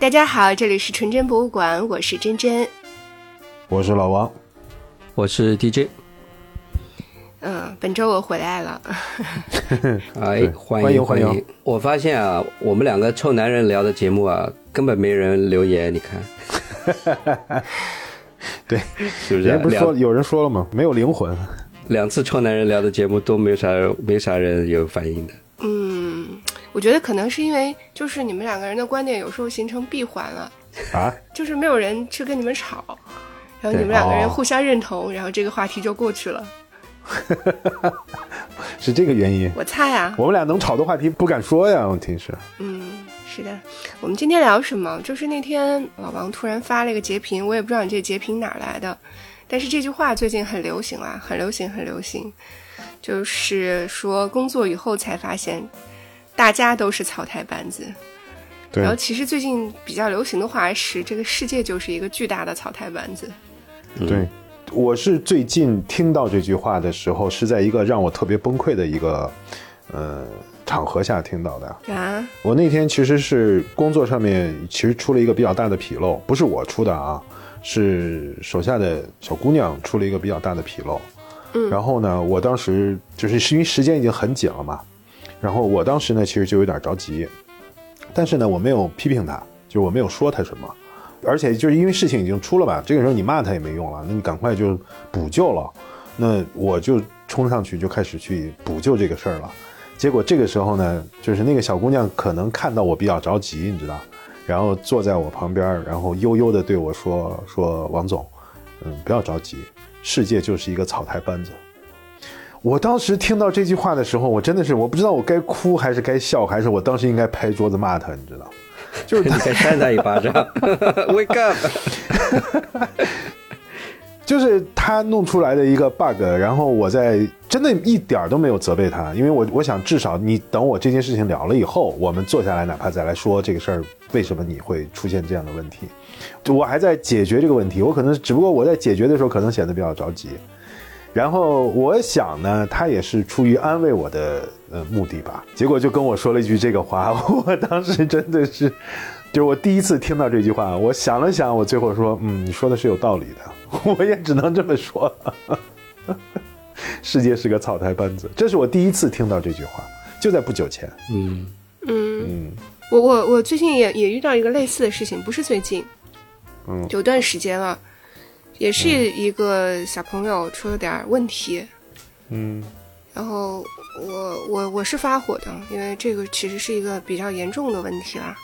大家好，这里是纯真博物馆，我是真真。我是老王，我是 DJ。嗯，本周我回来了。哎，欢迎欢迎！我发现啊，我们两个臭男人聊的节目啊，根本没人留言，你看。对，是不是？不是说有人说了吗？没有灵魂。两次臭男人聊的节目都没啥没啥人有反应的。嗯，我觉得可能是因为就是你们两个人的观点有时候形成闭环了啊，就是没有人去跟你们吵，然后你们两个人互相认同，然后这个话题就过去了。是这个原因？我猜啊，我们俩能吵的话题不敢说呀，问题是。嗯，是的。我们今天聊什么？就是那天老王突然发了一个截屏，我也不知道你这截屏哪来的。但是这句话最近很流行啊，很流行，很流行。就是说工作以后才发现，大家都是草台班子。对然后其实最近比较流行的话是，这个世界就是一个巨大的草台班子。对，我是最近听到这句话的时候，是在一个让我特别崩溃的一个呃场合下听到的。啊，我那天其实是工作上面其实出了一个比较大的纰漏，不是我出的啊。是手下的小姑娘出了一个比较大的纰漏，嗯，然后呢，我当时就是因为时间已经很紧了嘛，然后我当时呢其实就有点着急，但是呢我没有批评他，就是我没有说他什么，而且就是因为事情已经出了嘛，这个时候你骂他也没用了，那你赶快就补救了，那我就冲上去就开始去补救这个事儿了，结果这个时候呢，就是那个小姑娘可能看到我比较着急，你知道。然后坐在我旁边，然后悠悠地对我说：“说王总，嗯，不要着急，世界就是一个草台班子。”我当时听到这句话的时候，我真的是我不知道我该哭还是该笑，还是我当时应该拍桌子骂他，你知道？就是你该扇他一巴掌。Wake up！就是他弄出来的一个 bug，然后我在真的一点都没有责备他，因为我我想至少你等我这件事情了了以后，我们坐下来，哪怕再来说这个事儿，为什么你会出现这样的问题？就我还在解决这个问题，我可能只不过我在解决的时候可能显得比较着急，然后我想呢，他也是出于安慰我的呃目的吧，结果就跟我说了一句这个话，我当时真的是，就是我第一次听到这句话，我想了想，我最后说，嗯，你说的是有道理的。我也只能这么说，世界是个草台班子。这是我第一次听到这句话，就在不久前。嗯嗯嗯，我我我最近也也遇到一个类似的事情，不是最近，嗯，有段时间了，也是一个小朋友出了点问题，嗯，然后我我我是发火的，因为这个其实是一个比较严重的问题啦。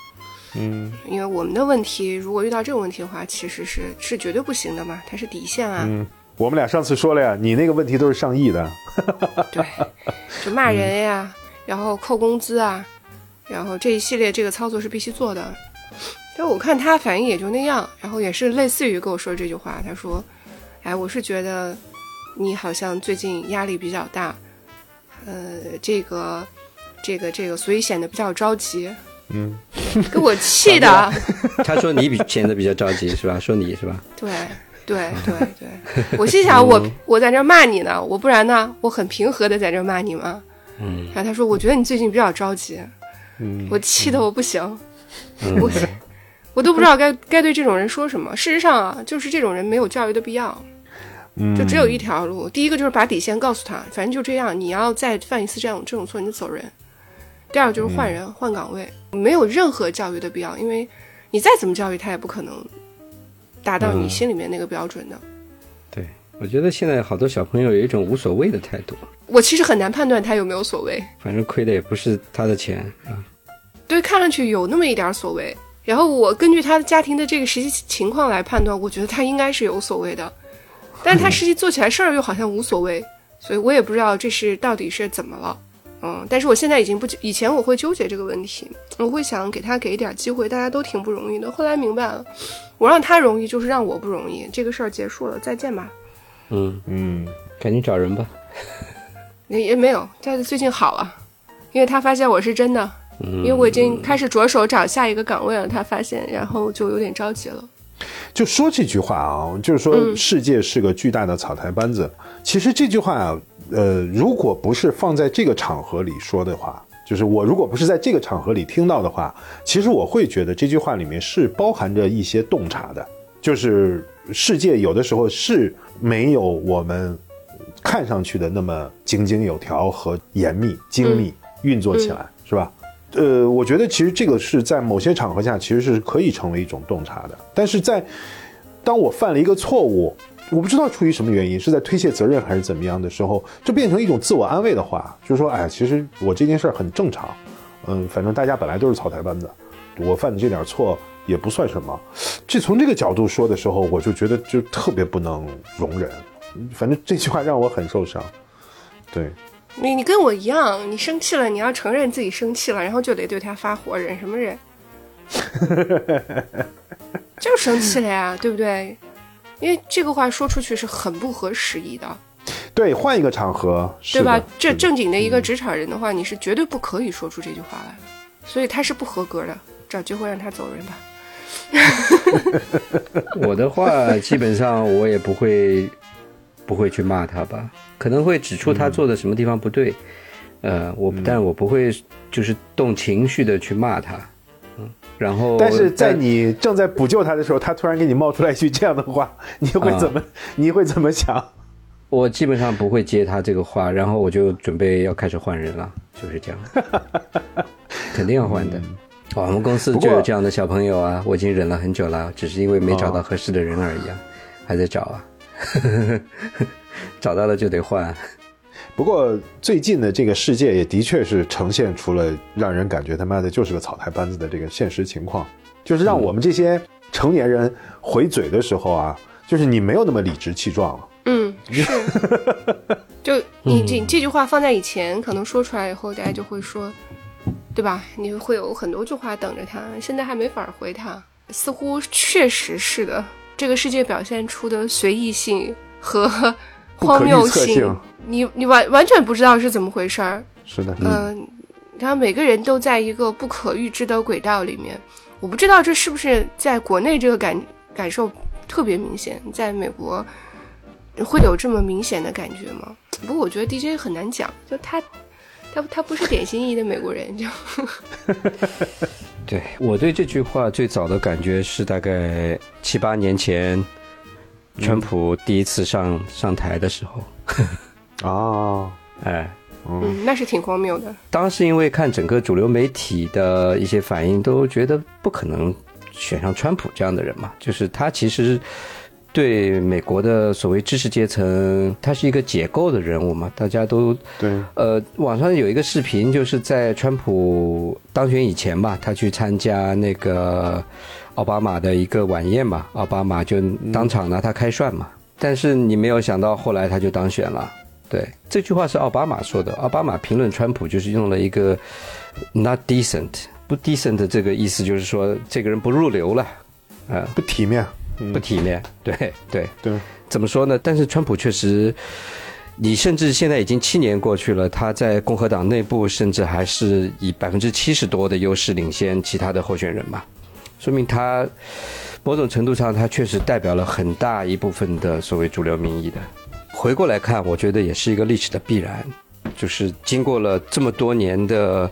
嗯，因为我们的问题，如果遇到这种问题的话，其实是是绝对不行的嘛，它是底线啊。嗯，我们俩上次说了呀，你那个问题都是上亿的。对，就骂人呀，然后扣工资啊，然后这一系列这个操作是必须做的。但我看他反应也就那样，然后也是类似于跟我说这句话，他说：“哎，我是觉得你好像最近压力比较大，呃，这个这个这个，所以显得比较着急。”嗯，给我 气的。他说你比显得比较着急是吧？说你是吧？对对对对，我心想我我在这骂你呢，我不然呢？我很平和的在这骂你吗？嗯。然后他说，我觉得你最近比较着急。嗯。我气的我不行，我我都不知道该该对这种人说什么。事实上啊，就是这种人没有教育的必要。嗯。就只有一条路，第一个就是把底线告诉他，反正就这样，你要再犯一次这样这种错，你就走人。第二就是换人换岗位，没有任何教育的必要，因为你再怎么教育他，也不可能达到你心里面那个标准的。对，我觉得现在好多小朋友有一种无所谓的态度。我其实很难判断他有没有所谓，反正亏的也不是他的钱啊。对，看上去有那么一点所谓。然后我根据他的家庭的这个实际情况来判断，我觉得他应该是有所谓的，但是他实际做起来事儿又好像无所谓，所以我也不知道这是到底是怎么了。嗯，但是我现在已经不，以前我会纠结这个问题，我会想给他给一点机会，大家都挺不容易的。后来明白了，我让他容易就是让我不容易，这个事儿结束了，再见吧。嗯嗯，赶紧找人吧。也也没有，但最近好了，因为他发现我是真的，因为我已经开始着手找下一个岗位了。他发现，然后就有点着急了。就说这句话啊，就是说世界是个巨大的草台班子。其实这句话啊。呃，如果不是放在这个场合里说的话，就是我如果不是在这个场合里听到的话，其实我会觉得这句话里面是包含着一些洞察的，就是世界有的时候是没有我们看上去的那么井井有条和严密、精密运作起来，是吧？呃，我觉得其实这个是在某些场合下其实是可以成为一种洞察的，但是在当我犯了一个错误。我不知道出于什么原因，是在推卸责任还是怎么样的时候，就变成一种自我安慰的话，就是说，哎，其实我这件事儿很正常，嗯，反正大家本来都是草台班子，我犯的这点错也不算什么。这从这个角度说的时候，我就觉得就特别不能容忍。反正这句话让我很受伤。对，你你跟我一样，你生气了，你要承认自己生气了，然后就得对他发火，忍什么忍？就生气了呀，对不对？因为这个话说出去是很不合时宜的，对，换一个场合，对吧？这正经的一个职场人的话，你是绝对不可以说出这句话来的，所以他是不合格的，找机会让他走人吧。我的话，基本上我也不会不会去骂他吧，可能会指出他做的什么地方不对，呃，我但我不会就是动情绪的去骂他。嗯然后，但是在你正在补救他的时候，他突然给你冒出来一句这样的话，你会怎么？你会怎么想？我基本上不会接他这个话，然后我就准备要开始换人了，就是这样，肯定要换的。我们公司就有这样的小朋友啊，我已经忍了很久了，只是因为没找到合适的人而已啊，还在找啊，找到了就得换。不过最近的这个世界也的确是呈现出了让人感觉他妈的就是个草台班子的这个现实情况，就是让我们这些成年人回嘴的时候啊，就是你没有那么理直气壮了。嗯，是。就你这这句话放在以前，可能说出来以后，大家就会说，对吧？你会有很多句话等着他，现在还没法回他。似乎确实是的，这个世界表现出的随意性和。荒谬性，你你完完全不知道是怎么回事儿。是的，嗯，然后每个人都在一个不可预知的轨道里面。我不知道这是不是在国内这个感感受特别明显，在美国会有这么明显的感觉吗？不过我觉得 DJ 很难讲，就他他他不是典型意义的美国人，就。对我对这句话最早的感觉是大概七八年前。川普第一次上上台的时候，哦，哎，嗯，那是挺荒谬的。当时因为看整个主流媒体的一些反应，都觉得不可能选上川普这样的人嘛。就是他其实对美国的所谓知识阶层，他是一个解构的人物嘛。大家都对，呃，网上有一个视频，就是在川普当选以前吧，他去参加那个。奥巴马的一个晚宴嘛，奥巴马就当场拿他开涮嘛。但是你没有想到，后来他就当选了。对，这句话是奥巴马说的。奥巴马评论川普就是用了一个 “not decent”，不 decent 这个意思就是说这个人不入流了，啊，不体面，不体面。对对对，怎么说呢？但是川普确实，你甚至现在已经七年过去了，他在共和党内部甚至还是以百分之七十多的优势领先其他的候选人嘛。说明他某种程度上，他确实代表了很大一部分的所谓主流民意的。回过来看，我觉得也是一个历史的必然，就是经过了这么多年的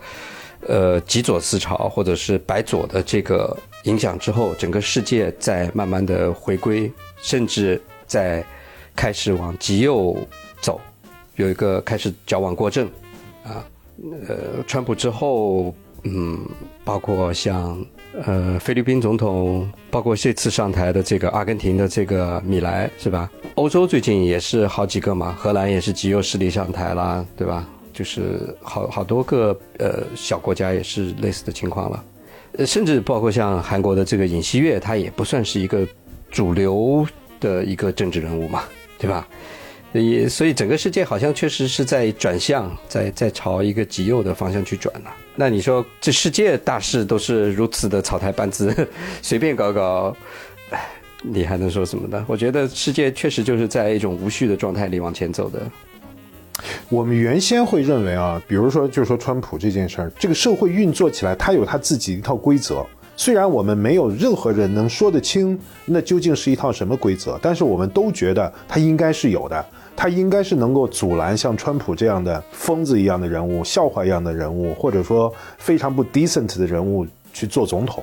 呃极左思潮或者是白左的这个影响之后，整个世界在慢慢的回归，甚至在开始往极右走，有一个开始矫枉过正啊。呃，川普之后，嗯，包括像。呃，菲律宾总统，包括这次上台的这个阿根廷的这个米莱，是吧？欧洲最近也是好几个嘛，荷兰也是极右势力上台了，对吧？就是好好多个呃小国家也是类似的情况了，甚至包括像韩国的这个尹锡悦，他也不算是一个主流的一个政治人物嘛，对吧？也所以整个世界好像确实是在转向，在在朝一个极右的方向去转了。那你说这世界大事都是如此的草台班子，随便搞搞，哎，你还能说什么呢？我觉得世界确实就是在一种无序的状态里往前走的。我们原先会认为啊，比如说就是说川普这件事儿，这个社会运作起来，它有它自己一套规则。虽然我们没有任何人能说得清那究竟是一套什么规则，但是我们都觉得它应该是有的。它应该是能够阻拦像川普这样的疯子一样的人物、笑话一样的人物，或者说非常不 decent 的人物去做总统。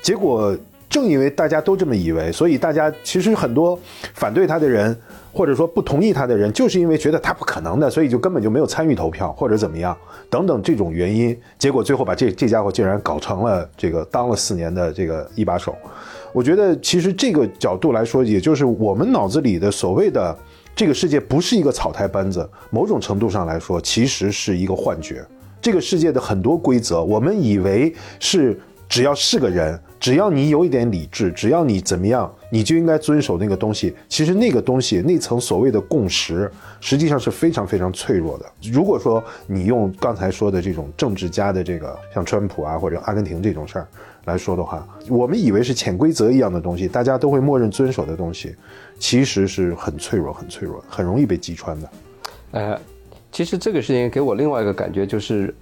结果正因为大家都这么以为，所以大家其实很多反对他的人，或者说不同意他的人，就是因为觉得他不可能的，所以就根本就没有参与投票或者怎么样等等这种原因。结果最后把这这家伙竟然搞成了这个当了四年的这个一把手。我觉得其实这个角度来说，也就是我们脑子里的所谓的。这个世界不是一个草台班子，某种程度上来说，其实是一个幻觉。这个世界的很多规则，我们以为是只要是个人，只要你有一点理智，只要你怎么样，你就应该遵守那个东西。其实那个东西，那层所谓的共识，实际上是非常非常脆弱的。如果说你用刚才说的这种政治家的这个，像川普啊或者阿根廷这种事儿来说的话，我们以为是潜规则一样的东西，大家都会默认遵守的东西。其实是很脆弱、很脆弱、很容易被击穿的。呃，其实这个事情给我另外一个感觉就是，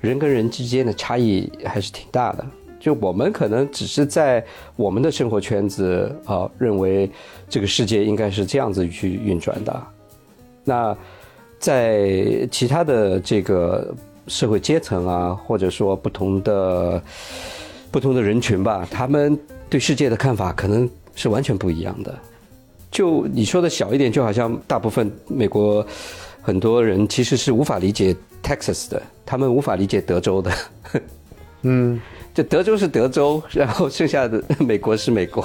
人跟人之间的差异还是挺大的。就我们可能只是在我们的生活圈子啊，认为这个世界应该是这样子去运转的。那在其他的这个社会阶层啊，或者说不同的不同的人群吧，他们对世界的看法可能是完全不一样的。就你说的小一点，就好像大部分美国很多人其实是无法理解 Texas 的，他们无法理解德州的。嗯，就德州是德州，然后剩下的美国是美国。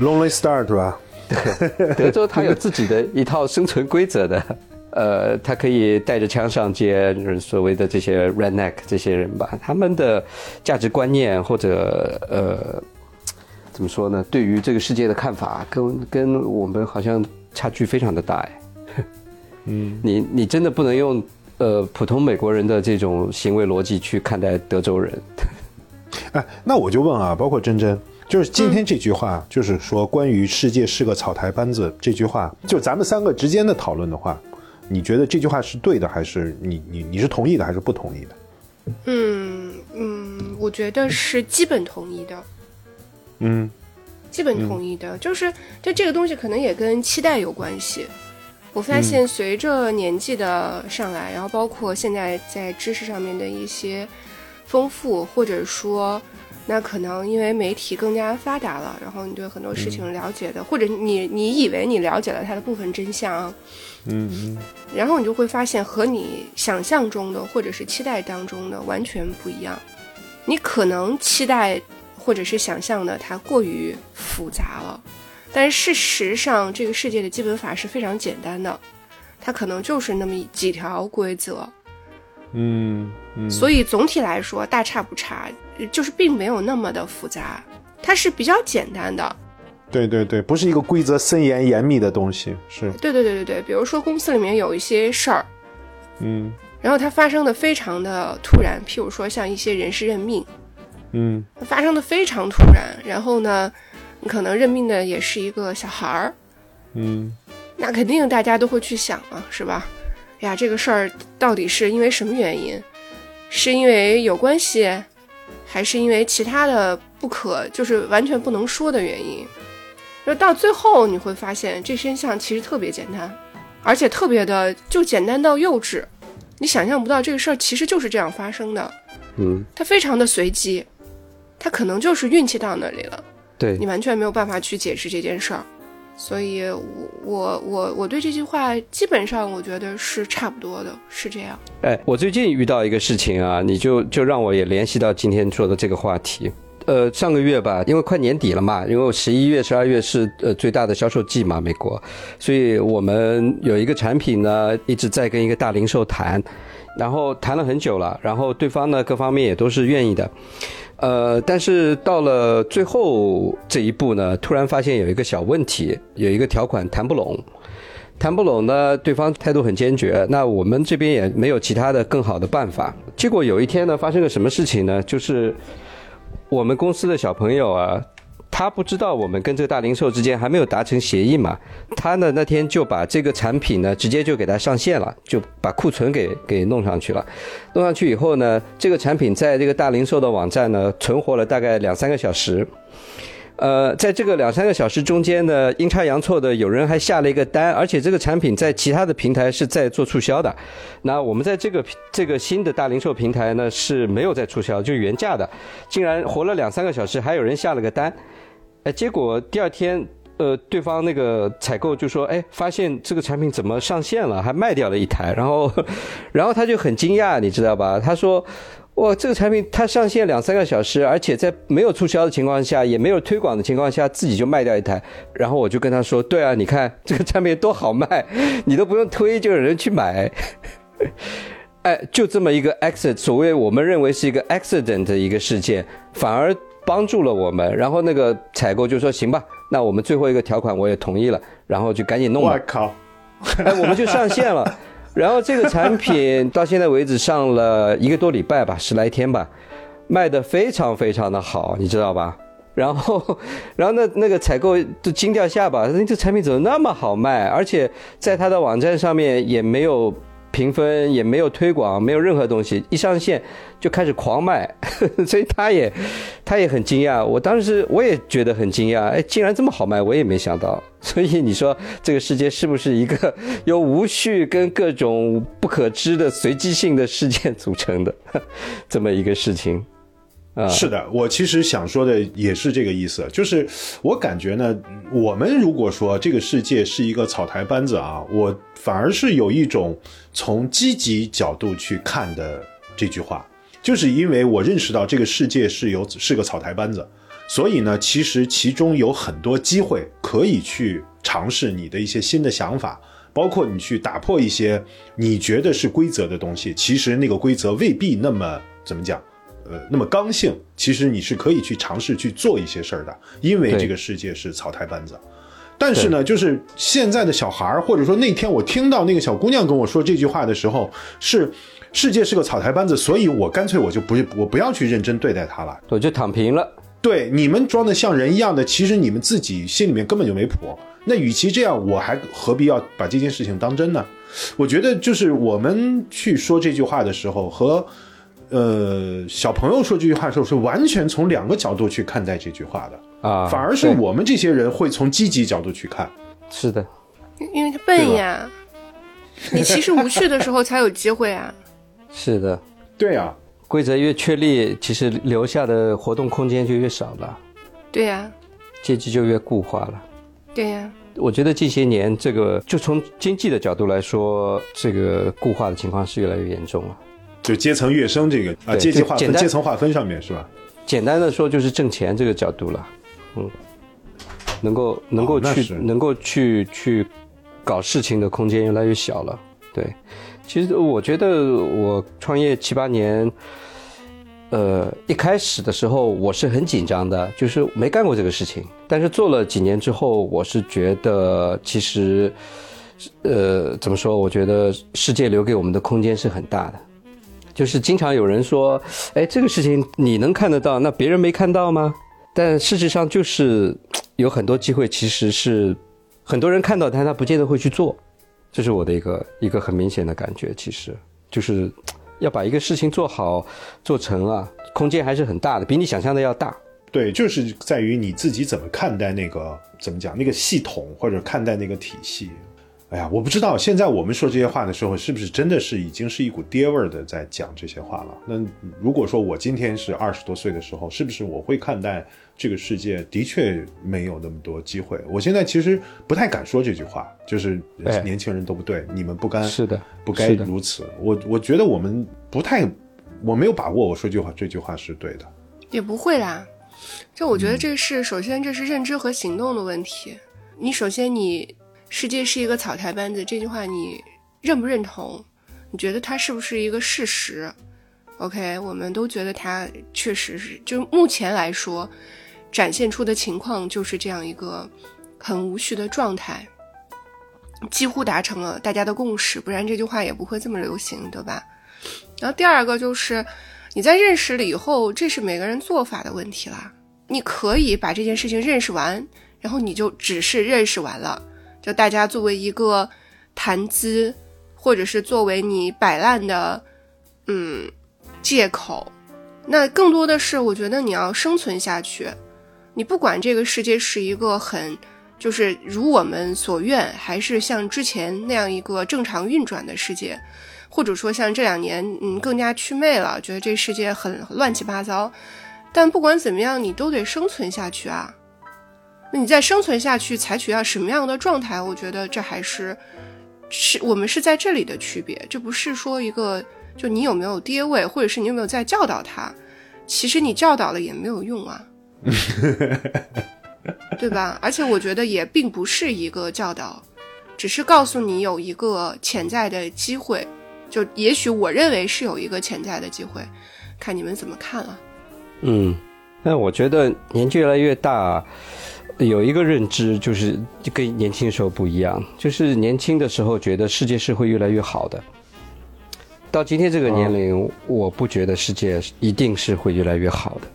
Lonely Star 是吧？对，德州它有自己的一套生存规则的。呃，他可以带着枪上街，所谓的这些 redneck 这些人吧，他们的价值观念或者呃。怎么说呢？对于这个世界的看法，跟跟我们好像差距非常的大哎。嗯，你你真的不能用呃普通美国人的这种行为逻辑去看待德州人。哎，那我就问啊，包括真真，就是今天这句话，就是说关于世界是个草台班子这句话，就咱们三个之间的讨论的话，你觉得这句话是对的，还是你你你是同意的，还是不同意的？嗯嗯，我觉得是基本同意的。嗯，基本同意的，就是就这个东西可能也跟期待有关系。我发现随着年纪的上来，然后包括现在在知识上面的一些丰富，或者说，那可能因为媒体更加发达了，然后你对很多事情了解的，或者你你以为你了解了它的部分真相，嗯嗯，然后你就会发现和你想象中的或者是期待当中的完全不一样。你可能期待。或者是想象的它过于复杂了，但是事实上，这个世界的基本法是非常简单的，它可能就是那么几条规则，嗯嗯，所以总体来说大差不差，就是并没有那么的复杂，它是比较简单的。对对对，不是一个规则森严严密的东西，是。对对对对对，比如说公司里面有一些事儿，嗯，然后它发生的非常的突然，譬如说像一些人事任命。嗯，发生的非常突然，然后呢，你可能任命的也是一个小孩儿，嗯，那肯定大家都会去想啊，是吧？呀，这个事儿到底是因为什么原因？是因为有关系，还是因为其他的不可，就是完全不能说的原因？就到最后你会发现，这真相其实特别简单，而且特别的就简单到幼稚，你想象不到这个事儿其实就是这样发生的，嗯，它非常的随机。它可能就是运气到那里了，对你完全没有办法去解释这件事儿，所以，我我我我对这句话基本上我觉得是差不多的，是这样。哎，我最近遇到一个事情啊，你就就让我也联系到今天说的这个话题。呃，上个月吧，因为快年底了嘛，因为十一月、十二月是呃最大的销售季嘛，美国，所以我们有一个产品呢一直在跟一个大零售谈，然后谈了很久了，然后对方呢各方面也都是愿意的。呃，但是到了最后这一步呢，突然发现有一个小问题，有一个条款谈不拢，谈不拢呢，对方态度很坚决，那我们这边也没有其他的更好的办法。结果有一天呢，发生个什么事情呢？就是我们公司的小朋友啊。他不知道我们跟这个大零售之间还没有达成协议嘛？他呢那天就把这个产品呢直接就给他上线了，就把库存给给弄上去了。弄上去以后呢，这个产品在这个大零售的网站呢存活了大概两三个小时。呃，在这个两三个小时中间呢，阴差阳错的有人还下了一个单，而且这个产品在其他的平台是在做促销的。那我们在这个这个新的大零售平台呢是没有在促销，就原价的，竟然活了两三个小时，还有人下了个单，哎，结果第二天。呃，对方那个采购就说：“哎，发现这个产品怎么上线了，还卖掉了一台。”然后，然后他就很惊讶，你知道吧？他说：“哇，这个产品它上线两三个小时，而且在没有促销的情况下，也没有推广的情况下，自己就卖掉一台。”然后我就跟他说：“对啊，你看这个产品多好卖，你都不用推，就有人去买。”哎，就这么一个 accident，所谓我们认为是一个 accident 的一个事件，反而帮助了我们。然后那个采购就说：“行吧。”那我们最后一个条款我也同意了，然后就赶紧弄了。我靠！哎，我们就上线了。然后这个产品到现在为止上了一个多礼拜吧，十来天吧，卖的非常非常的好，你知道吧？然后，然后那那个采购都惊掉下巴，这产品怎么那么好卖？而且在他的网站上面也没有。评分也没有推广，没有任何东西，一上线就开始狂卖，所以他也他也很惊讶。我当时我也觉得很惊讶，哎，竟然这么好卖，我也没想到。所以你说这个世界是不是一个由无序跟各种不可知的随机性的事件组成的 这么一个事情？是的，我其实想说的也是这个意思，就是我感觉呢，我们如果说这个世界是一个草台班子啊，我反而是有一种从积极角度去看的这句话，就是因为我认识到这个世界是有是个草台班子，所以呢，其实其中有很多机会可以去尝试你的一些新的想法，包括你去打破一些你觉得是规则的东西，其实那个规则未必那么怎么讲。呃，那么刚性，其实你是可以去尝试去做一些事儿的，因为这个世界是草台班子。但是呢，就是现在的小孩儿，或者说那天我听到那个小姑娘跟我说这句话的时候，是世界是个草台班子，所以我干脆我就不我不要去认真对待它了，我就躺平了。对，你们装的像人一样的，其实你们自己心里面根本就没谱。那与其这样，我还何必要把这件事情当真呢？我觉得就是我们去说这句话的时候和。呃，小朋友说这句话的时候是完全从两个角度去看待这句话的啊，反而是我们这些人会从积极角度去看。是的，因为他笨呀，你其实无趣的时候才有机会啊。是的，对呀，规则越确立，其实留下的活动空间就越少了。对呀，阶级就越固化了。对呀，我觉得近些年这个就从经济的角度来说，这个固化的情况是越来越严重了。就阶层跃升这个啊，阶级划分、阶层划分上面是吧？简单的说就是挣钱这个角度了，嗯，能够能够去能够去去搞事情的空间越来越小了。对，其实我觉得我创业七八年，呃，一开始的时候我是很紧张的，就是没干过这个事情。但是做了几年之后，我是觉得其实，呃，怎么说？我觉得世界留给我们的空间是很大的。就是经常有人说，哎，这个事情你能看得到，那别人没看到吗？但事实上就是有很多机会，其实是很多人看到，但他不见得会去做。这是我的一个一个很明显的感觉。其实就是要把一个事情做好做成啊，空间还是很大的，比你想象的要大。对，就是在于你自己怎么看待那个怎么讲那个系统，或者看待那个体系。哎呀，我不知道现在我们说这些话的时候，是不是真的是已经是一股爹味儿的在讲这些话了？那如果说我今天是二十多岁的时候，是不是我会看待这个世界的确没有那么多机会？我现在其实不太敢说这句话，就是年轻人都不对，你们不该是的，不该如此。我我觉得我们不太，我没有把握我说句话这句话是对的，也不会啦。就我觉得这是首先这是认知和行动的问题。你首先你。世界是一个草台班子，这句话你认不认同？你觉得它是不是一个事实？OK，我们都觉得它确实是，就目前来说，展现出的情况就是这样一个很无序的状态，几乎达成了大家的共识，不然这句话也不会这么流行，对吧？然后第二个就是你在认识了以后，这是每个人做法的问题啦。你可以把这件事情认识完，然后你就只是认识完了。就大家作为一个谈资，或者是作为你摆烂的，嗯，借口，那更多的是我觉得你要生存下去，你不管这个世界是一个很就是如我们所愿，还是像之前那样一个正常运转的世界，或者说像这两年嗯更加祛魅了，觉得这世界很乱七八糟。但不管怎么样，你都得生存下去啊。那你再生存下去，采取要什么样的状态？我觉得这还是是我们是在这里的区别，这不是说一个就你有没有爹位，或者是你有没有在教导他。其实你教导了也没有用啊。对吧？而且我觉得也并不是一个教导，只是告诉你有一个潜在的机会，就也许我认为是有一个潜在的机会，看你们怎么看了。嗯，那我觉得年纪越来越大，有一个认知就是跟年轻的时候不一样，就是年轻的时候觉得世界是会越来越好的，到今天这个年龄，我不觉得世界一定是会越来越好的。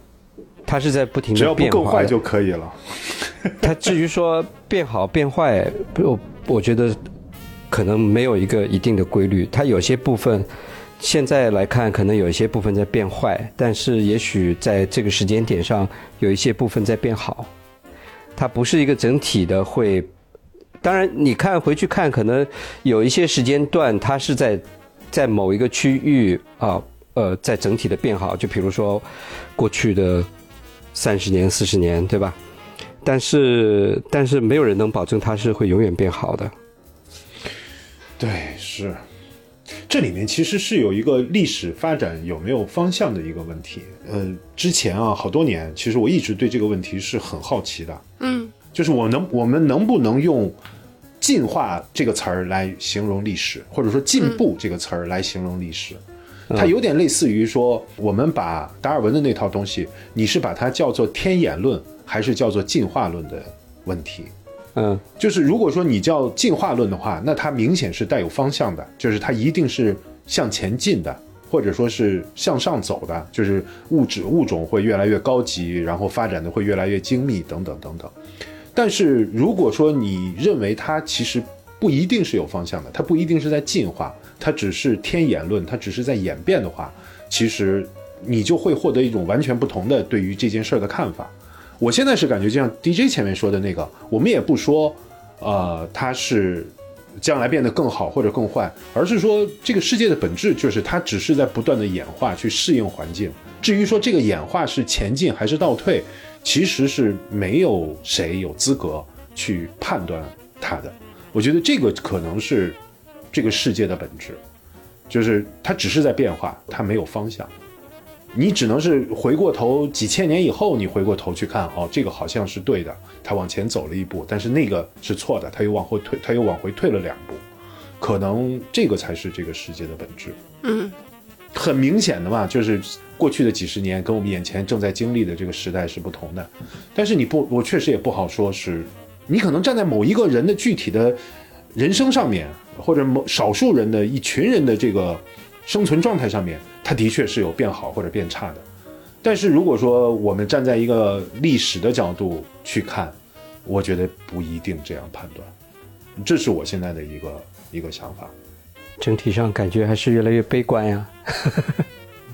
它是在不停的变化，只要不更坏就可以了。它至于说变好变坏，我我觉得可能没有一个一定的规律。它有些部分现在来看，可能有一些部分在变坏，但是也许在这个时间点上，有一些部分在变好。它不是一个整体的会。当然，你看回去看，可能有一些时间段，它是在在某一个区域啊，呃，在整体的变好。就比如说过去的。三十年、四十年，对吧？但是，但是没有人能保证它是会永远变好的。对，是。这里面其实是有一个历史发展有没有方向的一个问题。呃，之前啊，好多年，其实我一直对这个问题是很好奇的。嗯，就是我能，我们能不能用“进化”这个词儿来形容历史，或者说“进步”这个词儿来形容历史？它有点类似于说，我们把达尔文的那套东西，你是把它叫做天演论，还是叫做进化论的问题？嗯，就是如果说你叫进化论的话，那它明显是带有方向的，就是它一定是向前进的，或者说是向上走的，就是物质物种会越来越高级，然后发展的会越来越精密，等等等等。但是如果说你认为它其实不一定是有方向的，它不一定是在进化。它只是天演论，它只是在演变的话，其实你就会获得一种完全不同的对于这件事儿的看法。我现在是感觉，就像 DJ 前面说的那个，我们也不说，呃，它是将来变得更好或者更坏，而是说这个世界的本质就是它只是在不断的演化，去适应环境。至于说这个演化是前进还是倒退，其实是没有谁有资格去判断它的。我觉得这个可能是。这个世界的本质，就是它只是在变化，它没有方向。你只能是回过头几千年以后，你回过头去看，哦，这个好像是对的，他往前走了一步，但是那个是错的，他又往后退，他又往回退了两步。可能这个才是这个世界的本质。嗯，很明显的嘛，就是过去的几十年跟我们眼前正在经历的这个时代是不同的。但是你不，我确实也不好说，是你可能站在某一个人的具体的人生上面。或者某少数人的一群人的这个生存状态上面，它的确是有变好或者变差的。但是如果说我们站在一个历史的角度去看，我觉得不一定这样判断。这是我现在的一个一个想法。整体上感觉还是越来越悲观呀。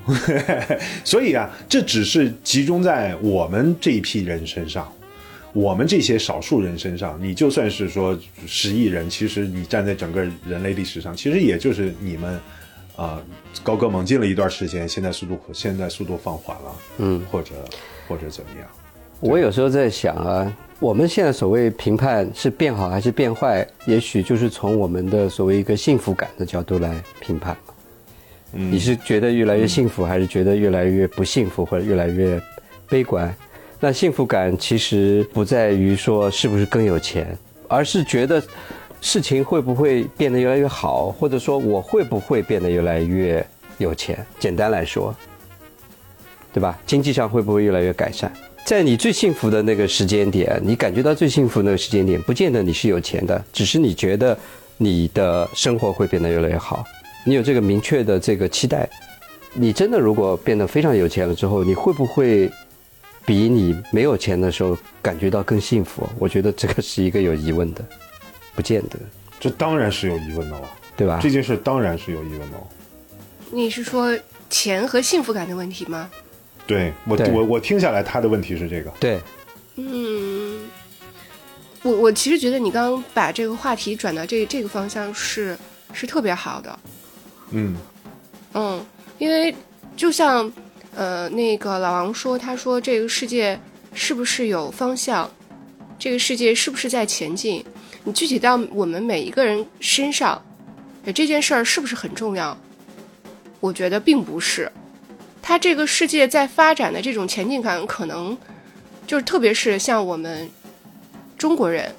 所以啊，这只是集中在我们这一批人身上。我们这些少数人身上，你就算是说十亿人，其实你站在整个人类历史上，其实也就是你们，啊，高歌猛进了一段时间，现在速度现在速度放缓了，嗯，或者或者怎么样？我有时候在想啊，我们现在所谓评判是变好还是变坏，也许就是从我们的所谓一个幸福感的角度来评判。嗯，你是觉得越来越幸福，还是觉得越来越不幸福，或者越来越悲观？那幸福感其实不在于说是不是更有钱，而是觉得事情会不会变得越来越好，或者说我会不会变得越来越有钱。简单来说，对吧？经济上会不会越来越改善？在你最幸福的那个时间点，你感觉到最幸福那个时间点，不见得你是有钱的，只是你觉得你的生活会变得越来越好，你有这个明确的这个期待。你真的如果变得非常有钱了之后，你会不会？比你没有钱的时候感觉到更幸福，我觉得这个是一个有疑问的，不见得。这当然是有疑问的了，对吧？这件事当然是有疑问的。你是说钱和幸福感的问题吗？对我，我我听下来他的问题是这个。对，嗯，我我其实觉得你刚刚把这个话题转到这这个方向是是特别好的，嗯嗯，因为就像呃那个老王说，他说这个世界是不是有方向，这个世界是不是在前进？你具体到我们每一个人身上，这件事儿是不是很重要？我觉得并不是。它这个世界在发展的这种前进感，可能就是特别是像我们中国人，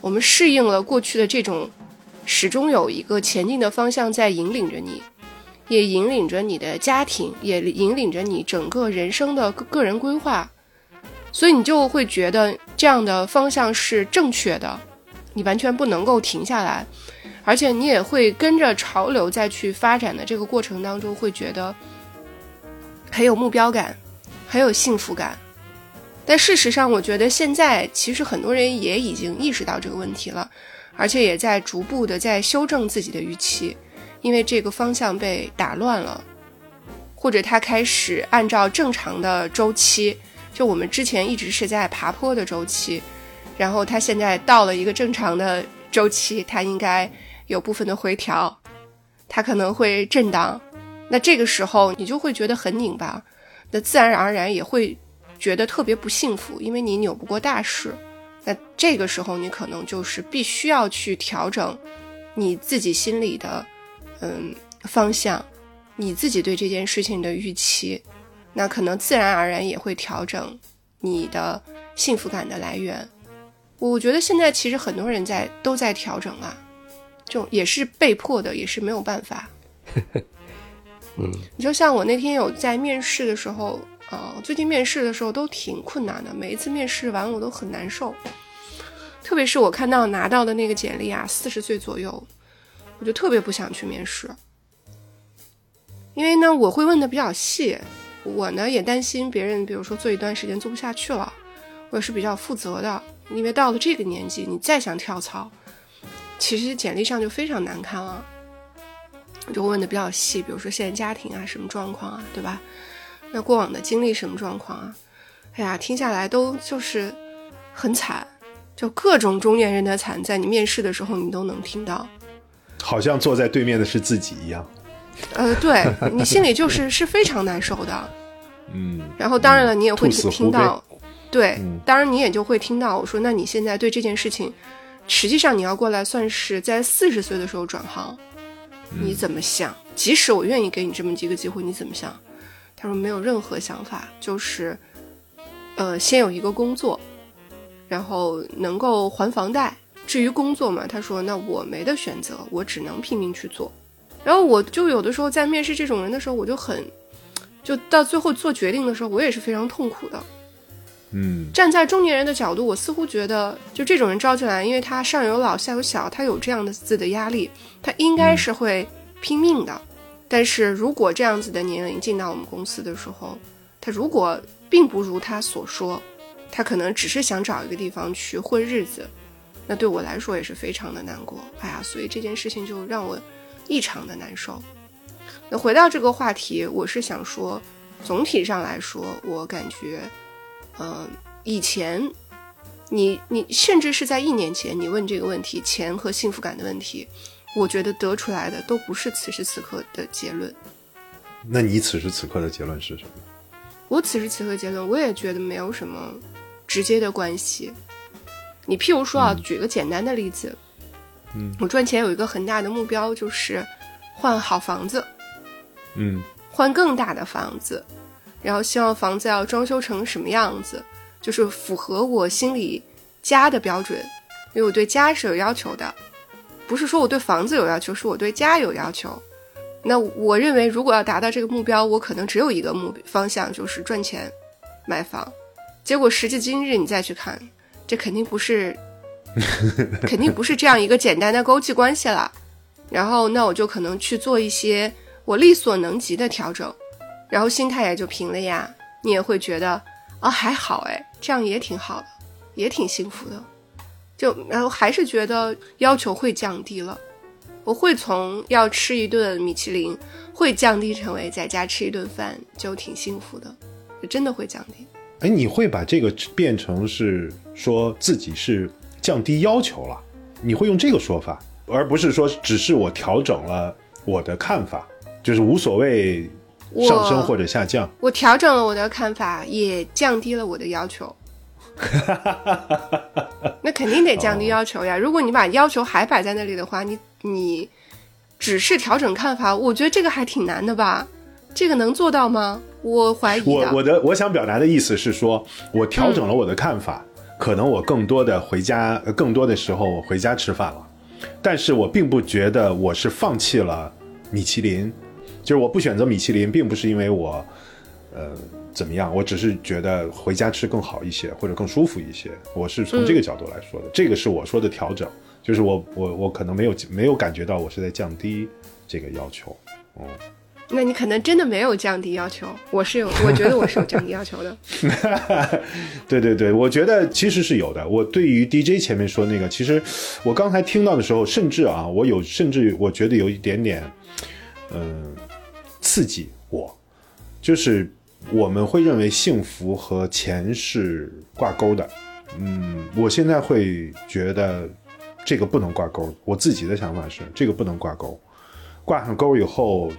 我们适应了过去的这种始终有一个前进的方向在引领着你，也引领着你的家庭，也引领着你整个人生的个个人规划，所以你就会觉得这样的方向是正确的。你完全不能够停下来，而且你也会跟着潮流再去发展的这个过程当中，会觉得很有目标感，很有幸福感。但事实上，我觉得现在其实很多人也已经意识到这个问题了，而且也在逐步的在修正自己的预期，因为这个方向被打乱了，或者他开始按照正常的周期，就我们之前一直是在爬坡的周期。然后它现在到了一个正常的周期，它应该有部分的回调，它可能会震荡，那这个时候你就会觉得很拧巴，那自然而然也会觉得特别不幸福，因为你扭不过大势。那这个时候你可能就是必须要去调整你自己心里的嗯方向，你自己对这件事情的预期，那可能自然而然也会调整你的幸福感的来源。我觉得现在其实很多人在都在调整啊，就也是被迫的，也是没有办法。嗯，你就像我那天有在面试的时候，啊，最近面试的时候都挺困难的，每一次面试完我都很难受。特别是我看到拿到的那个简历啊，四十岁左右，我就特别不想去面试，因为呢，我会问的比较细，我呢也担心别人，比如说做一段时间做不下去了，我也是比较负责的。因为到了这个年纪，你再想跳槽，其实简历上就非常难看了。就问的比较细，比如说现在家庭啊什么状况啊，对吧？那过往的经历什么状况啊？哎呀，听下来都就是很惨，就各种中年人的惨，在你面试的时候你都能听到。好像坐在对面的是自己一样。呃，对你心里就是是非常难受的。嗯。然后当然了，你也会听到。对，嗯当然你也就会听到我说，那你现在对这件事情，实际上你要过来算是在四十岁的时候转行，你怎么想？即使我愿意给你这么几个机会，你怎么想？他说没有任何想法，就是，呃，先有一个工作，然后能够还房贷。至于工作嘛，他说那我没得选择，我只能拼命去做。然后我就有的时候在面试这种人的时候，我就很，就到最后做决定的时候，我也是非常痛苦的。嗯站在中年人的角度，我似乎觉得，就这种人招进来，因为他上有老下有小，他有这样的自的压力，他应该是会拼命的。但是如果这样子的年龄进到我们公司的时候，他如果并不如他所说，他可能只是想找一个地方去混日子，那对我来说也是非常的难过。哎呀，所以这件事情就让我 异常的难受。那回到这个话题，我是想说，总体上来说，我感觉。嗯，以前，你你甚至是在一年前，你问这个问题，钱和幸福感的问题，我觉得得出来的都不是此时此刻的结论。那你此时此刻的结论是什么？我此时此刻结论，我也觉得没有什么直接的关系。你譬如说啊，举个简单的例子，嗯，我赚钱有一个很大的目标，就是换好房子，嗯换更大的房子。然后希望房子要装修成什么样子，就是符合我心里家的标准，因为我对家是有要求的，不是说我对房子有要求，是我对家有要求。那我认为，如果要达到这个目标，我可能只有一个目方向，就是赚钱买房。结果时至今日，你再去看，这肯定不是，肯定不是这样一个简单的勾稽关系了。然后，那我就可能去做一些我力所能及的调整。然后心态也就平了呀，你也会觉得啊还好哎，这样也挺好的，也挺幸福的，就然后还是觉得要求会降低了，我会从要吃一顿米其林，会降低成为在家吃一顿饭就挺幸福的，就真的会降低。哎，你会把这个变成是说自己是降低要求了，你会用这个说法，而不是说只是我调整了我的看法，就是无所谓上升或者下降。我调整了我的看法，也降低了我的要求。那肯定得降低要求呀！如果你把要求还摆在那里的话，你你只是调整看法，我觉得这个还挺难的吧？这个能做到吗？我怀疑。我我的我想表达的意思是说，我调整了我的看法，可能我更多的回家，更多的时候我回家吃饭了，但是我并不觉得我是放弃了米其林，就是我不选择米其林，并不是因为我，呃。怎么样？我只是觉得回家吃更好一些，或者更舒服一些。我是从这个角度来说的，这个是我说的调整，就是我我我可能没有没有感觉到我是在降低这个要求。嗯，那你可能真的没有降低要求，我是有，我觉得我是有降低要求的。对对对，我觉得其实是有的。我对于 DJ 前面说那个，其实我刚才听到的时候，甚至啊，我有甚至我觉得有一点点，嗯，刺激我，就是。我们会认为幸福和钱是挂钩的，嗯，我现在会觉得这个不能挂钩。我自己的想法是，这个不能挂钩，挂上钩以后，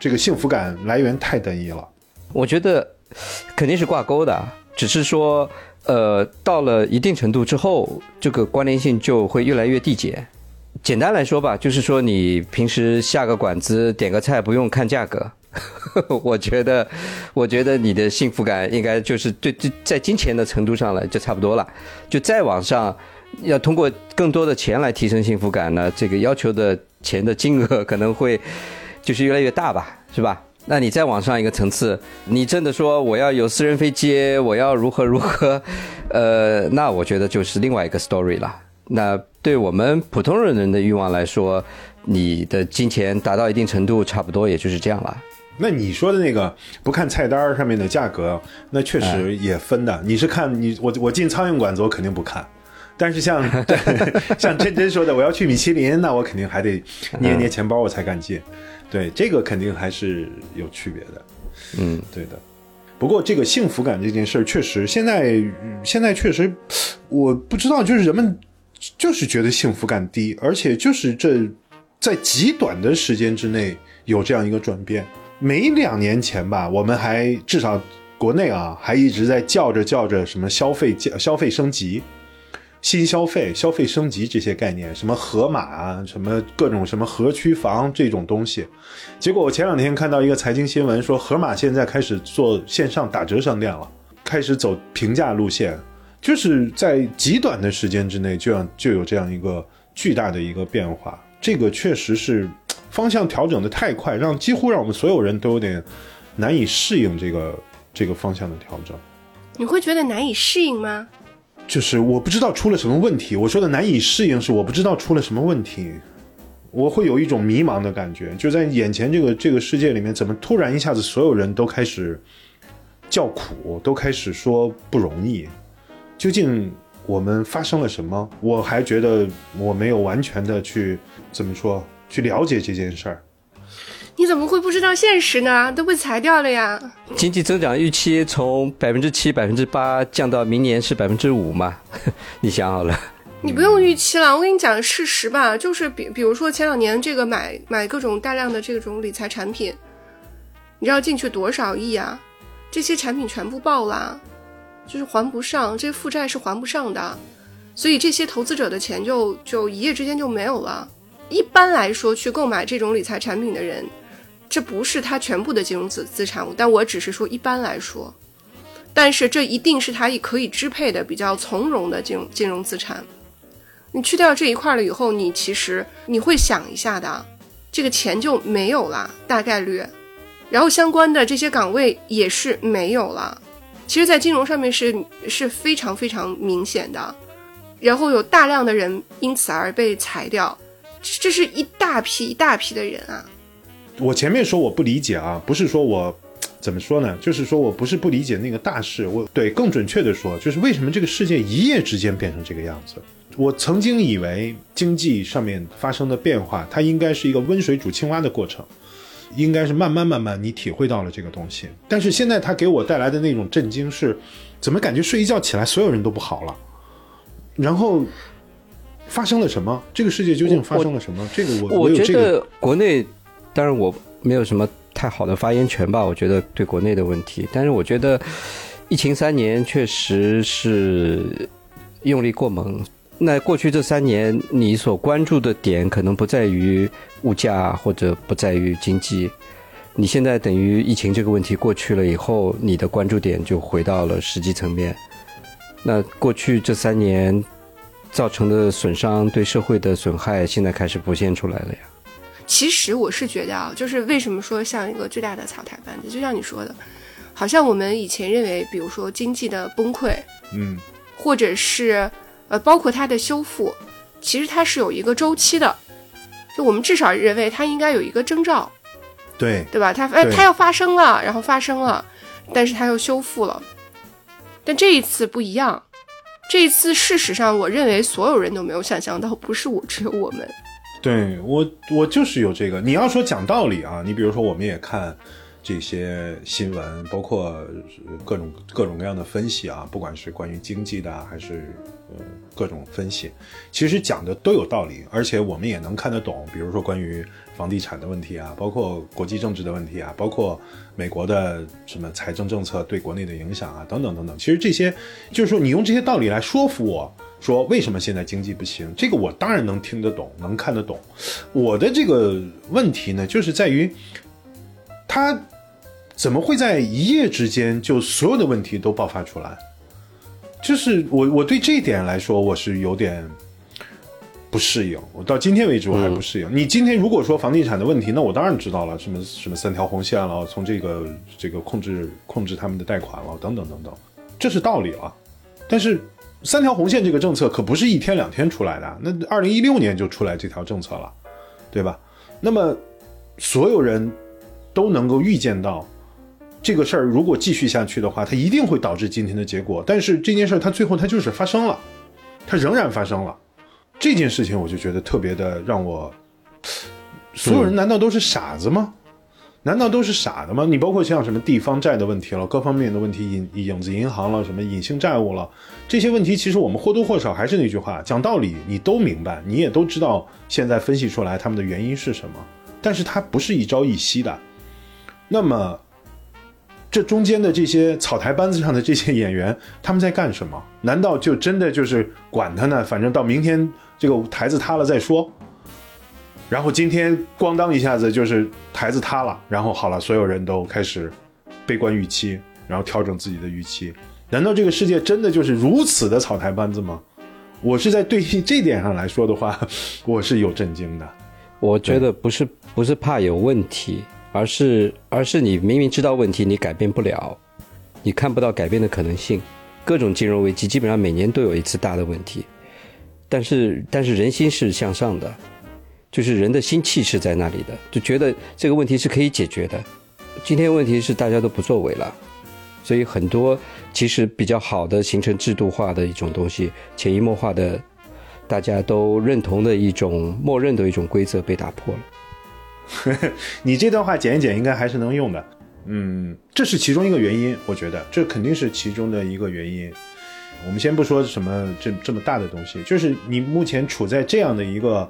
这个幸福感来源太单一了。我觉得肯定是挂钩的，只是说，呃，到了一定程度之后，这个关联性就会越来越递减。简单来说吧，就是说你平时下个馆子点个菜不用看价格。我觉得，我觉得你的幸福感应该就是对对，在金钱的程度上来就差不多了。就再往上，要通过更多的钱来提升幸福感呢，这个要求的钱的金额可能会就是越来越大吧，是吧？那你再往上一个层次，你真的说我要有私人飞机，我要如何如何，呃，那我觉得就是另外一个 story 了。那对我们普通人的欲望来说，你的金钱达到一定程度，差不多也就是这样了。那你说的那个不看菜单上面的价格，那确实也分的。你是看你我我进苍蝇馆子，我肯定不看。但是像 像真真说的，我要去米其林，那我肯定还得捏捏钱包，我才敢进。对，这个肯定还是有区别的。嗯，对的。不过这个幸福感这件事儿，确实现在现在确实，我不知道，就是人们就是觉得幸福感低，而且就是这在极短的时间之内有这样一个转变。没两年前吧，我们还至少国内啊，还一直在叫着叫着什么消费消费升级、新消费、消费升级这些概念，什么盒马啊，什么各种什么合区房这种东西。结果我前两天看到一个财经新闻，说盒马现在开始做线上打折商店了，开始走平价路线，就是在极短的时间之内，就要就有这样一个巨大的一个变化。这个确实是。方向调整的太快，让几乎让我们所有人都有点难以适应这个这个方向的调整。你会觉得难以适应吗？就是我不知道出了什么问题。我说的难以适应是我不知道出了什么问题，我会有一种迷茫的感觉。就在眼前这个这个世界里面，怎么突然一下子所有人都开始叫苦，都开始说不容易？究竟我们发生了什么？我还觉得我没有完全的去怎么说。去了解这件事儿，你怎么会不知道现实呢？都被裁掉了呀！经济增长预期从百分之七、百分之八降到明年是百分之五嘛？你想好了？你不用预期了，我跟你讲事实吧，就是比比如说前两年这个买买各种大量的这种理财产品，你知道进去多少亿啊？这些产品全部爆了，就是还不上，这负债是还不上的，所以这些投资者的钱就就一夜之间就没有了。一般来说，去购买这种理财产品的人，这不是他全部的金融资资产。但我只是说一般来说，但是这一定是他可以支配的比较从容的金融金融资产。你去掉这一块了以后，你其实你会想一下的，这个钱就没有了，大概率。然后相关的这些岗位也是没有了。其实，在金融上面是是非常非常明显的。然后有大量的人因此而被裁掉。这是一大批一大批的人啊！我前面说我不理解啊，不是说我怎么说呢？就是说我不是不理解那个大势，我对更准确的说，就是为什么这个世界一夜之间变成这个样子？我曾经以为经济上面发生的变化，它应该是一个温水煮青蛙的过程，应该是慢慢慢慢你体会到了这个东西。但是现在他给我带来的那种震惊是，怎么感觉睡一觉起来所有人都不好了？然后发生了什么？这个世界究竟发生了什么？这个我我觉有这个得国内，当然我没有什么太好的发言权吧。我觉得对国内的问题，但是我觉得疫情三年确实是用力过猛。那过去这三年，你所关注的点可能不在于物价，或者不在于经济。你现在等于疫情这个问题过去了以后，你的关注点就回到了实际层面。那过去这三年造成的损伤，对社会的损害，现在开始浮现出来了呀。其实我是觉得啊，就是为什么说像一个巨大的草台班子，就像你说的，好像我们以前认为，比如说经济的崩溃，嗯或者是呃，包括它的修复，其实它是有一个周期的。就我们至少认为它应该有一个征兆，对对吧？它哎它要发生了，然后发生了，但是它又修复了。但这一次不一样，这一次事实上，我认为所有人都没有想象到，不是我，只有我们。对我我就是有这个。你要说讲道理啊，你比如说我们也看这些新闻，包括各种各种各样的分析啊，不管是关于经济的还是呃各种分析，其实讲的都有道理，而且我们也能看得懂。比如说关于房地产的问题啊，包括国际政治的问题啊，包括美国的什么财政政策对国内的影响啊，等等等等。其实这些就是说，你用这些道理来说服我说为什么现在经济不行，这个我当然能听得懂，能看得懂。我的这个问题呢，就是在于他怎么会在一夜之间就所有的问题都爆发出来？就是我我对这一点来说，我是有点不适应。我到今天为止我还不适应。你今天如果说房地产的问题，那我当然知道了，什么什么三条红线了，从这个这个控制控制他们的贷款了，等等等等，这是道理了。但是三条红线这个政策可不是一天两天出来的，那二零一六年就出来这条政策了，对吧？那么所有人都能够预见到。这个事儿如果继续下去的话，它一定会导致今天的结果。但是这件事儿它最后它就是发生了，它仍然发生了。这件事情我就觉得特别的让我，所有人难道都是傻子吗？难道都是傻的吗？你包括像什么地方债的问题了，各方面的问题，影影子银行了，什么隐性债务了，这些问题其实我们或多或少还是那句话，讲道理你都明白，你也都知道现在分析出来他们的原因是什么，但是它不是一朝一夕的。那么。这中间的这些草台班子上的这些演员，他们在干什么？难道就真的就是管他呢？反正到明天这个台子塌了再说。然后今天咣当一下子就是台子塌了，然后好了，所有人都开始悲观预期，然后调整自己的预期。难道这个世界真的就是如此的草台班子吗？我是在对于这点上来说的话，我是有震惊的。我觉得不是不是怕有问题。而是，而是你明明知道问题，你改变不了，你看不到改变的可能性。各种金融危机基本上每年都有一次大的问题，但是，但是人心是向上的，就是人的心气是在那里的，就觉得这个问题是可以解决的。今天问题是大家都不作为了，所以很多其实比较好的形成制度化的一种东西，潜移默化的，大家都认同的一种默认的一种规则被打破了。你这段话剪一剪，应该还是能用的。嗯，这是其中一个原因，我觉得这肯定是其中的一个原因。我们先不说什么这这么大的东西，就是你目前处在这样的一个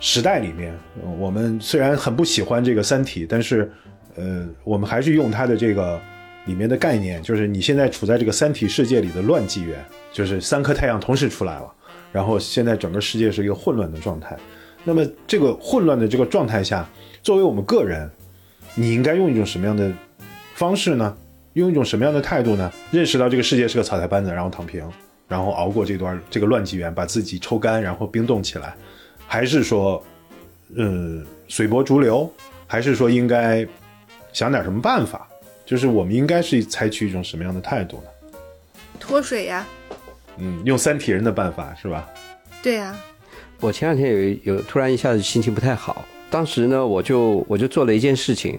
时代里面，我们虽然很不喜欢这个《三体》，但是呃，我们还是用它的这个里面的概念，就是你现在处在这个《三体》世界里的乱纪元，就是三颗太阳同时出来了，然后现在整个世界是一个混乱的状态。那么这个混乱的这个状态下，作为我们个人，你应该用一种什么样的方式呢？用一种什么样的态度呢？认识到这个世界是个草台班子，然后躺平，然后熬过这段这个乱纪元，把自己抽干，然后冰冻起来，还是说，嗯，随波逐流？还是说应该想点什么办法？就是我们应该是采取一种什么样的态度呢？脱水呀，嗯，用三体人的办法是吧？对呀。我前两天有有突然一下子心情不太好，当时呢，我就我就做了一件事情，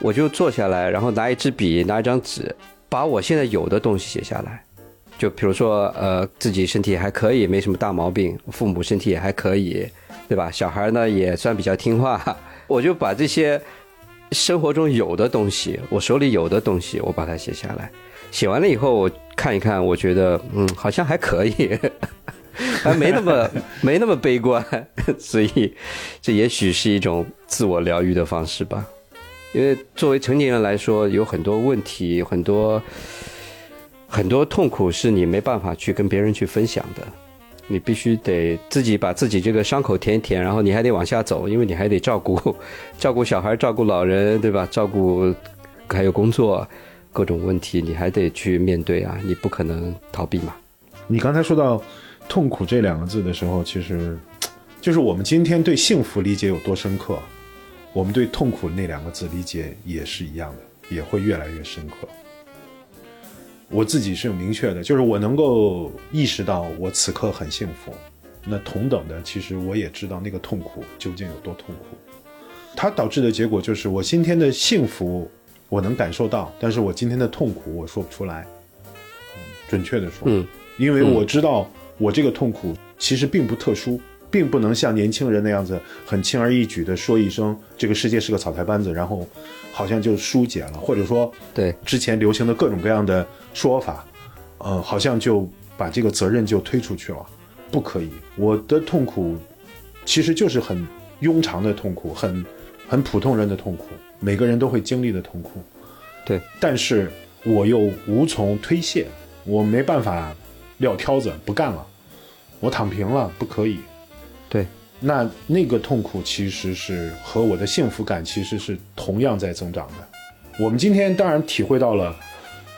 我就坐下来，然后拿一支笔，拿一张纸，把我现在有的东西写下来，就比如说呃自己身体还可以，没什么大毛病，父母身体也还可以，对吧？小孩呢也算比较听话，我就把这些生活中有的东西，我手里有的东西，我把它写下来。写完了以后，我看一看，我觉得嗯，好像还可以，还没那么没那么悲观，所以这也许是一种自我疗愈的方式吧。因为作为成年人来说，有很多问题，很多很多痛苦是你没办法去跟别人去分享的。你必须得自己把自己这个伤口填一填，然后你还得往下走，因为你还得照顾照顾小孩、照顾老人，对吧？照顾还有工作各种问题，你还得去面对啊！你不可能逃避嘛。你刚才说到“痛苦”这两个字的时候，其实 就是我们今天对幸福理解有多深刻，我们对“痛苦”那两个字理解也是一样的，也会越来越深刻。我自己是有明确的，就是我能够意识到我此刻很幸福。那同等的，其实我也知道那个痛苦究竟有多痛苦。它导致的结果就是，我今天的幸福我能感受到，但是我今天的痛苦我说不出来。准确的说，嗯，因为我知道我这个痛苦其实并不特殊，并不能像年轻人那样子很轻而易举的说一声这个世界是个草台班子，然后好像就疏解了，或者说对之前流行的各种各样的。说法，呃，好像就把这个责任就推出去了，不可以。我的痛苦，其实就是很庸常的痛苦，很很普通人的痛苦，每个人都会经历的痛苦。对，但是我又无从推卸，我没办法撂挑子不干了，我躺平了，不可以。对，那那个痛苦其实是和我的幸福感其实是同样在增长的。我们今天当然体会到了。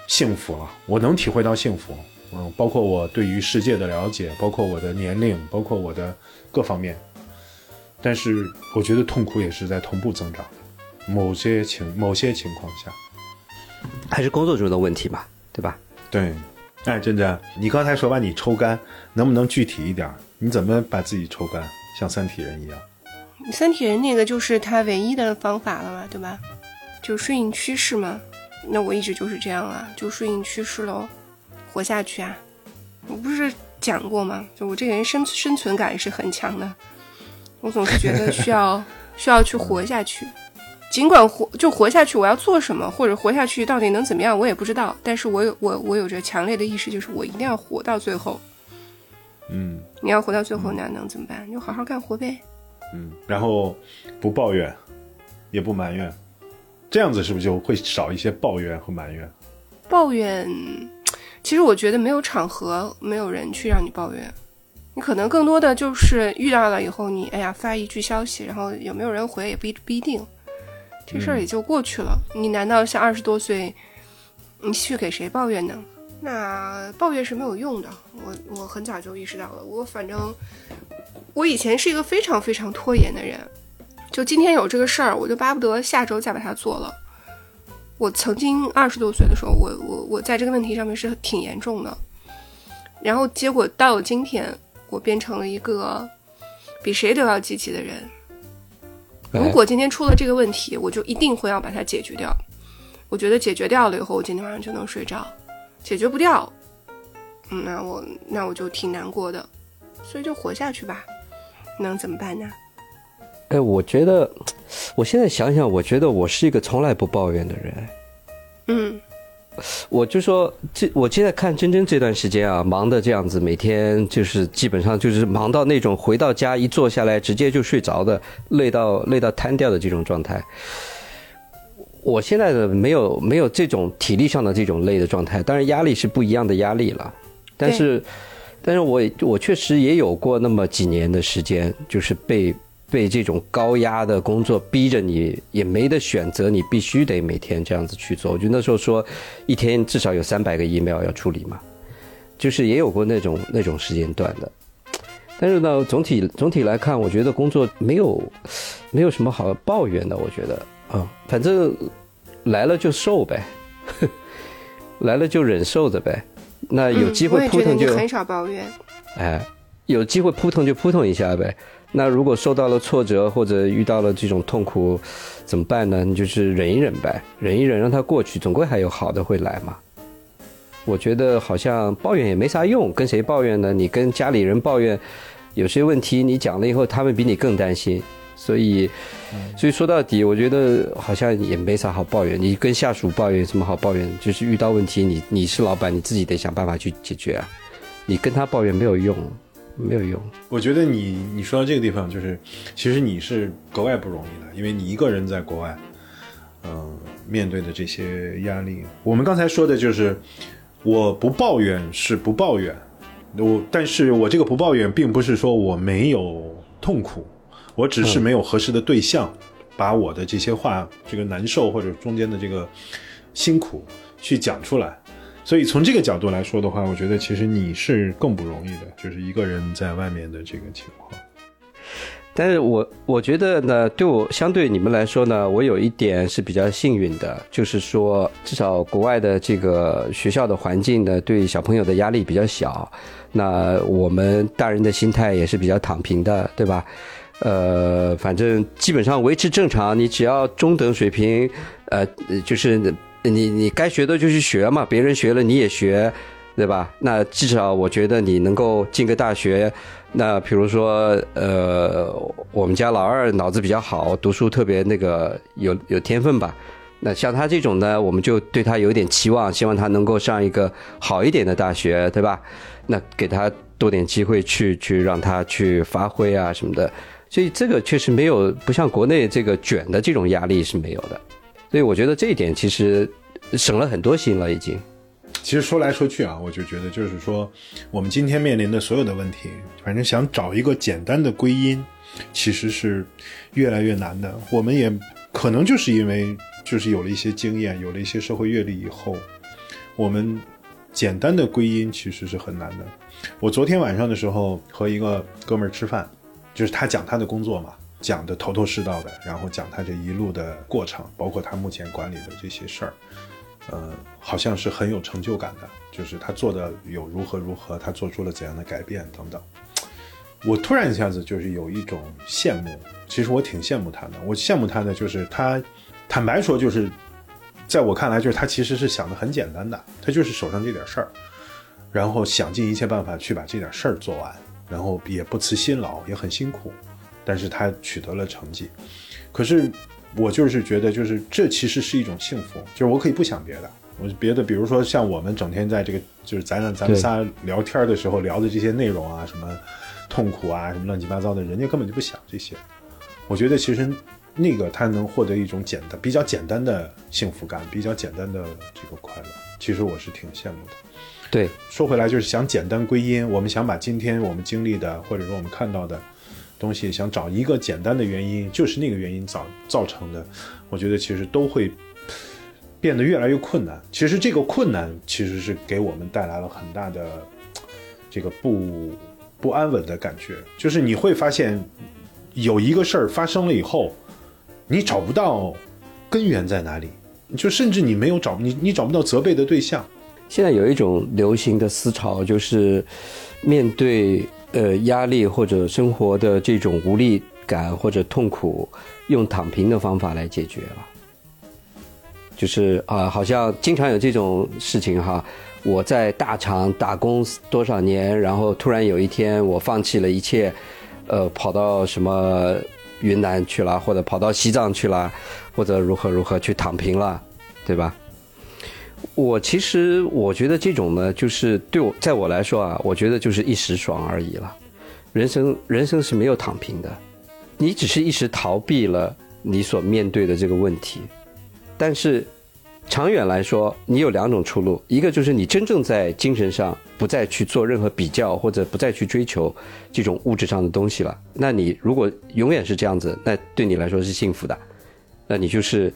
幸福了，我能体会到幸福，嗯，包括我对于世界的了解，包括我的年龄，包括我的各方面。但是我觉得痛苦也是在同步增长的，某些情某些情况下，还是工作中的问题吧，对吧？对，哎，珍珍，你刚才说把你抽干，能不能具体一点？你怎么把自己抽干，像三体人一样？三体人那个就是他唯一的方法了嘛，对吧？就顺应趋势嘛。那我一直就是这样啊，就顺应趋势喽，活下去啊！我不是讲过吗？就我这个人生生存感是很强的，我总是觉得需要 需要去活下去，尽管活就活下去，我要做什么或者活下去到底能怎么样，我也不知道。但是我有我我有着强烈的意识，就是我一定要活到最后。嗯，你要活到最后，那能怎么办？就好好干活呗。嗯，然后不抱怨，也不埋怨。这样子是不是就会少一些抱怨和埋怨？抱怨，其实我觉得没有场合，没有人去让你抱怨。你可能更多的就是遇到了以后，你哎呀发一句消息，然后有没有人回也不不一定，这事儿也就过去了。你难道像二十多岁，你去给谁抱怨呢？那抱怨是没有用的。我我很早就意识到了，我反正我以前是一个非常非常拖延的人。就今天有这个事儿，我就巴不得下周再把它做了。我曾经二十多岁的时候，我我我在这个问题上面是挺严重的。然后结果到了今天，我变成了一个比谁都要积极的人。如果今天出了这个问题，我就一定会要把它解决掉。我觉得解决掉了以后，我今天晚上就能睡着。解决不掉，嗯，那我那我就挺难过的。所以就活下去吧，能怎么办呢？哎，我觉得，我现在想想，我觉得我是一个从来不抱怨的人。嗯，我就说，这我现在看真真这段时间啊，忙的这样子，每天就是基本上就是忙到那种回到家一坐下来直接就睡着的，累到累到瘫掉的这种状态。我现在的没有没有这种体力上的这种累的状态，当然压力是不一样的压力了，但是，但是我我确实也有过那么几年的时间，就是被。被这种高压的工作逼着你，也没得选择，你必须得每天这样子去做。我觉得那时候说，一天至少有三百个 email 要处理嘛，就是也有过那种那种时间段的。但是呢，总体总体来看，我觉得工作没有没有什么好抱怨的。我觉得啊，反正来了就受呗，来了就忍受着呗。那有机会扑腾就很少抱怨。哎，有机会扑腾就扑腾一下呗。那如果受到了挫折或者遇到了这种痛苦，怎么办呢？你就是忍一忍呗，忍一忍，让它过去，总归还有好的会来嘛。我觉得好像抱怨也没啥用，跟谁抱怨呢？你跟家里人抱怨，有些问题你讲了以后，他们比你更担心，所以，所以说到底，我觉得好像也没啥好抱怨。你跟下属抱怨有什么好抱怨？就是遇到问题，你你是老板，你自己得想办法去解决啊。你跟他抱怨没有用，没有用。我觉得你你说到这个地方，就是其实你是格外不容易的，因为你一个人在国外，嗯、面对的这些压力。我们刚才说的就是，我不抱怨是不抱怨，我但是我这个不抱怨，并不是说我没有痛苦，我只是没有合适的对象，把我的这些话，这个难受或者中间的这个辛苦去讲出来。所以从这个角度来说的话，我觉得其实你是更不容易的，就是一个人在外面的这个情况。但是我我觉得呢，对我相对你们来说呢，我有一点是比较幸运的，就是说至少国外的这个学校的环境呢，对小朋友的压力比较小。那我们大人的心态也是比较躺平的，对吧？呃，反正基本上维持正常，你只要中等水平，呃，就是你你该学的就去学嘛，别人学了你也学，对吧？那至少我觉得你能够进个大学。那比如说，呃，我们家老二脑子比较好，读书特别那个有有天分吧。那像他这种呢，我们就对他有点期望，希望他能够上一个好一点的大学，对吧？那给他多点机会去去让他去发挥啊什么的。所以这个确实没有不像国内这个卷的这种压力是没有的。所以我觉得这一点其实省了很多心了，已经。其实说来说去啊，我就觉得就是说，我们今天面临的所有的问题，反正想找一个简单的归因，其实是越来越难的。我们也可能就是因为就是有了一些经验，有了一些社会阅历以后，我们简单的归因其实是很难的。我昨天晚上的时候和一个哥们儿吃饭，就是他讲他的工作嘛，讲的头头是道的，然后讲他这一路的过程，包括他目前管理的这些事儿。呃，好像是很有成就感的，就是他做的有如何如何，他做出了怎样的改变等等。我突然一下子就是有一种羡慕，其实我挺羡慕他的。我羡慕他的就是他，坦白说就是，在我看来就是他其实是想的很简单的，他就是手上这点事儿，然后想尽一切办法去把这点事儿做完，然后也不辞辛劳，也很辛苦，但是他取得了成绩。可是。我就是觉得，就是这其实是一种幸福，就是我可以不想别的，我别的，比如说像我们整天在这个，就是咱俩咱们仨聊天的时候聊的这些内容啊，什么痛苦啊，什么乱七八糟的，人家根本就不想这些。我觉得其实那个他能获得一种简单、比较简单的幸福感，比较简单的这个快乐，其实我是挺羡慕的。对，说回来就是想简单归因，我们想把今天我们经历的，或者说我们看到的。东西想找一个简单的原因，就是那个原因造造成的，我觉得其实都会变得越来越困难。其实这个困难其实是给我们带来了很大的这个不不安稳的感觉。就是你会发现，有一个事儿发生了以后，你找不到根源在哪里，就甚至你没有找你你找不到责备的对象。现在有一种流行的思潮，就是面对。呃，压力或者生活的这种无力感或者痛苦，用躺平的方法来解决了。就是啊，好像经常有这种事情哈。我在大厂打工多少年，然后突然有一天我放弃了一切，呃，跑到什么云南去了，或者跑到西藏去了，或者如何如何去躺平了，对吧？我其实我觉得这种呢，就是对我在我来说啊，我觉得就是一时爽而已了。人生人生是没有躺平的，你只是一时逃避了你所面对的这个问题。但是长远来说，你有两种出路：一个就是你真正在精神上不再去做任何比较，或者不再去追求这种物质上的东西了。那你如果永远是这样子，那对你来说是幸福的。那你就是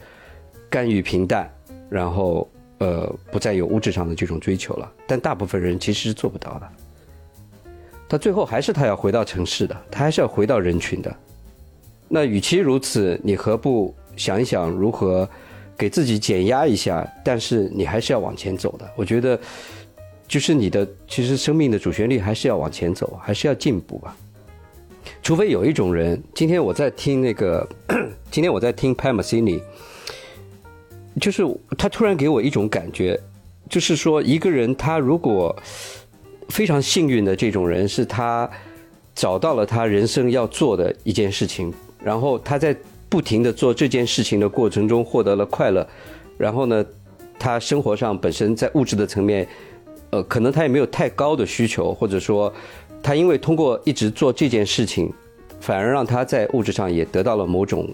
甘于平淡，然后。呃，不再有物质上的这种追求了，但大部分人其实是做不到的。他最后还是他要回到城市的，他还是要回到人群的。那与其如此，你何不想一想如何给自己减压一下？但是你还是要往前走的。我觉得，就是你的其实生命的主旋律还是要往前走，还是要进步吧。除非有一种人，今天我在听那个，今天我在听 Pam c i n i 就是他突然给我一种感觉，就是说一个人他如果非常幸运的这种人，是他找到了他人生要做的一件事情，然后他在不停的做这件事情的过程中获得了快乐，然后呢，他生活上本身在物质的层面，呃，可能他也没有太高的需求，或者说，他因为通过一直做这件事情，反而让他在物质上也得到了某种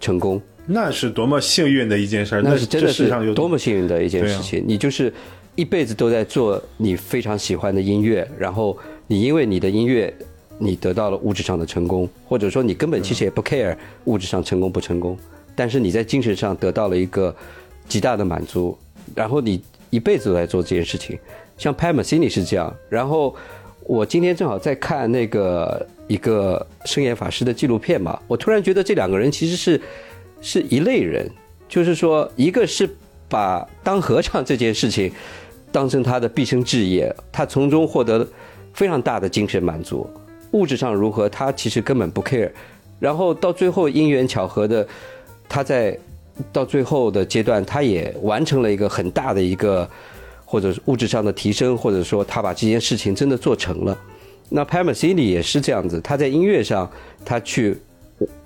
成功。那是多么幸运的一件事儿！那是真的是这世上有多么幸运的一件事情。你就是一辈子都在做你非常喜欢的音乐，然后你因为你的音乐，你得到了物质上的成功，或者说你根本其实也不 care 物质上成功不成功，但是你在精神上得到了一个极大的满足，然后你一辈子都在做这件事情。像 Pat Metheny 是这样，然后我今天正好在看那个一个圣严法师的纪录片嘛，我突然觉得这两个人其实是是一类人，就是说，一个是把当和尚这件事情当成他的毕生志业，他从中获得非常大的精神满足，物质上如何他其实根本不 care，然后到最后因缘巧合的，他在到最后的阶段，他也完成了一个很大的一个或者是物质上的提升，或者说他把这件事情真的做成了。那 p a m a c i n i 也是这样子，他在音乐上他去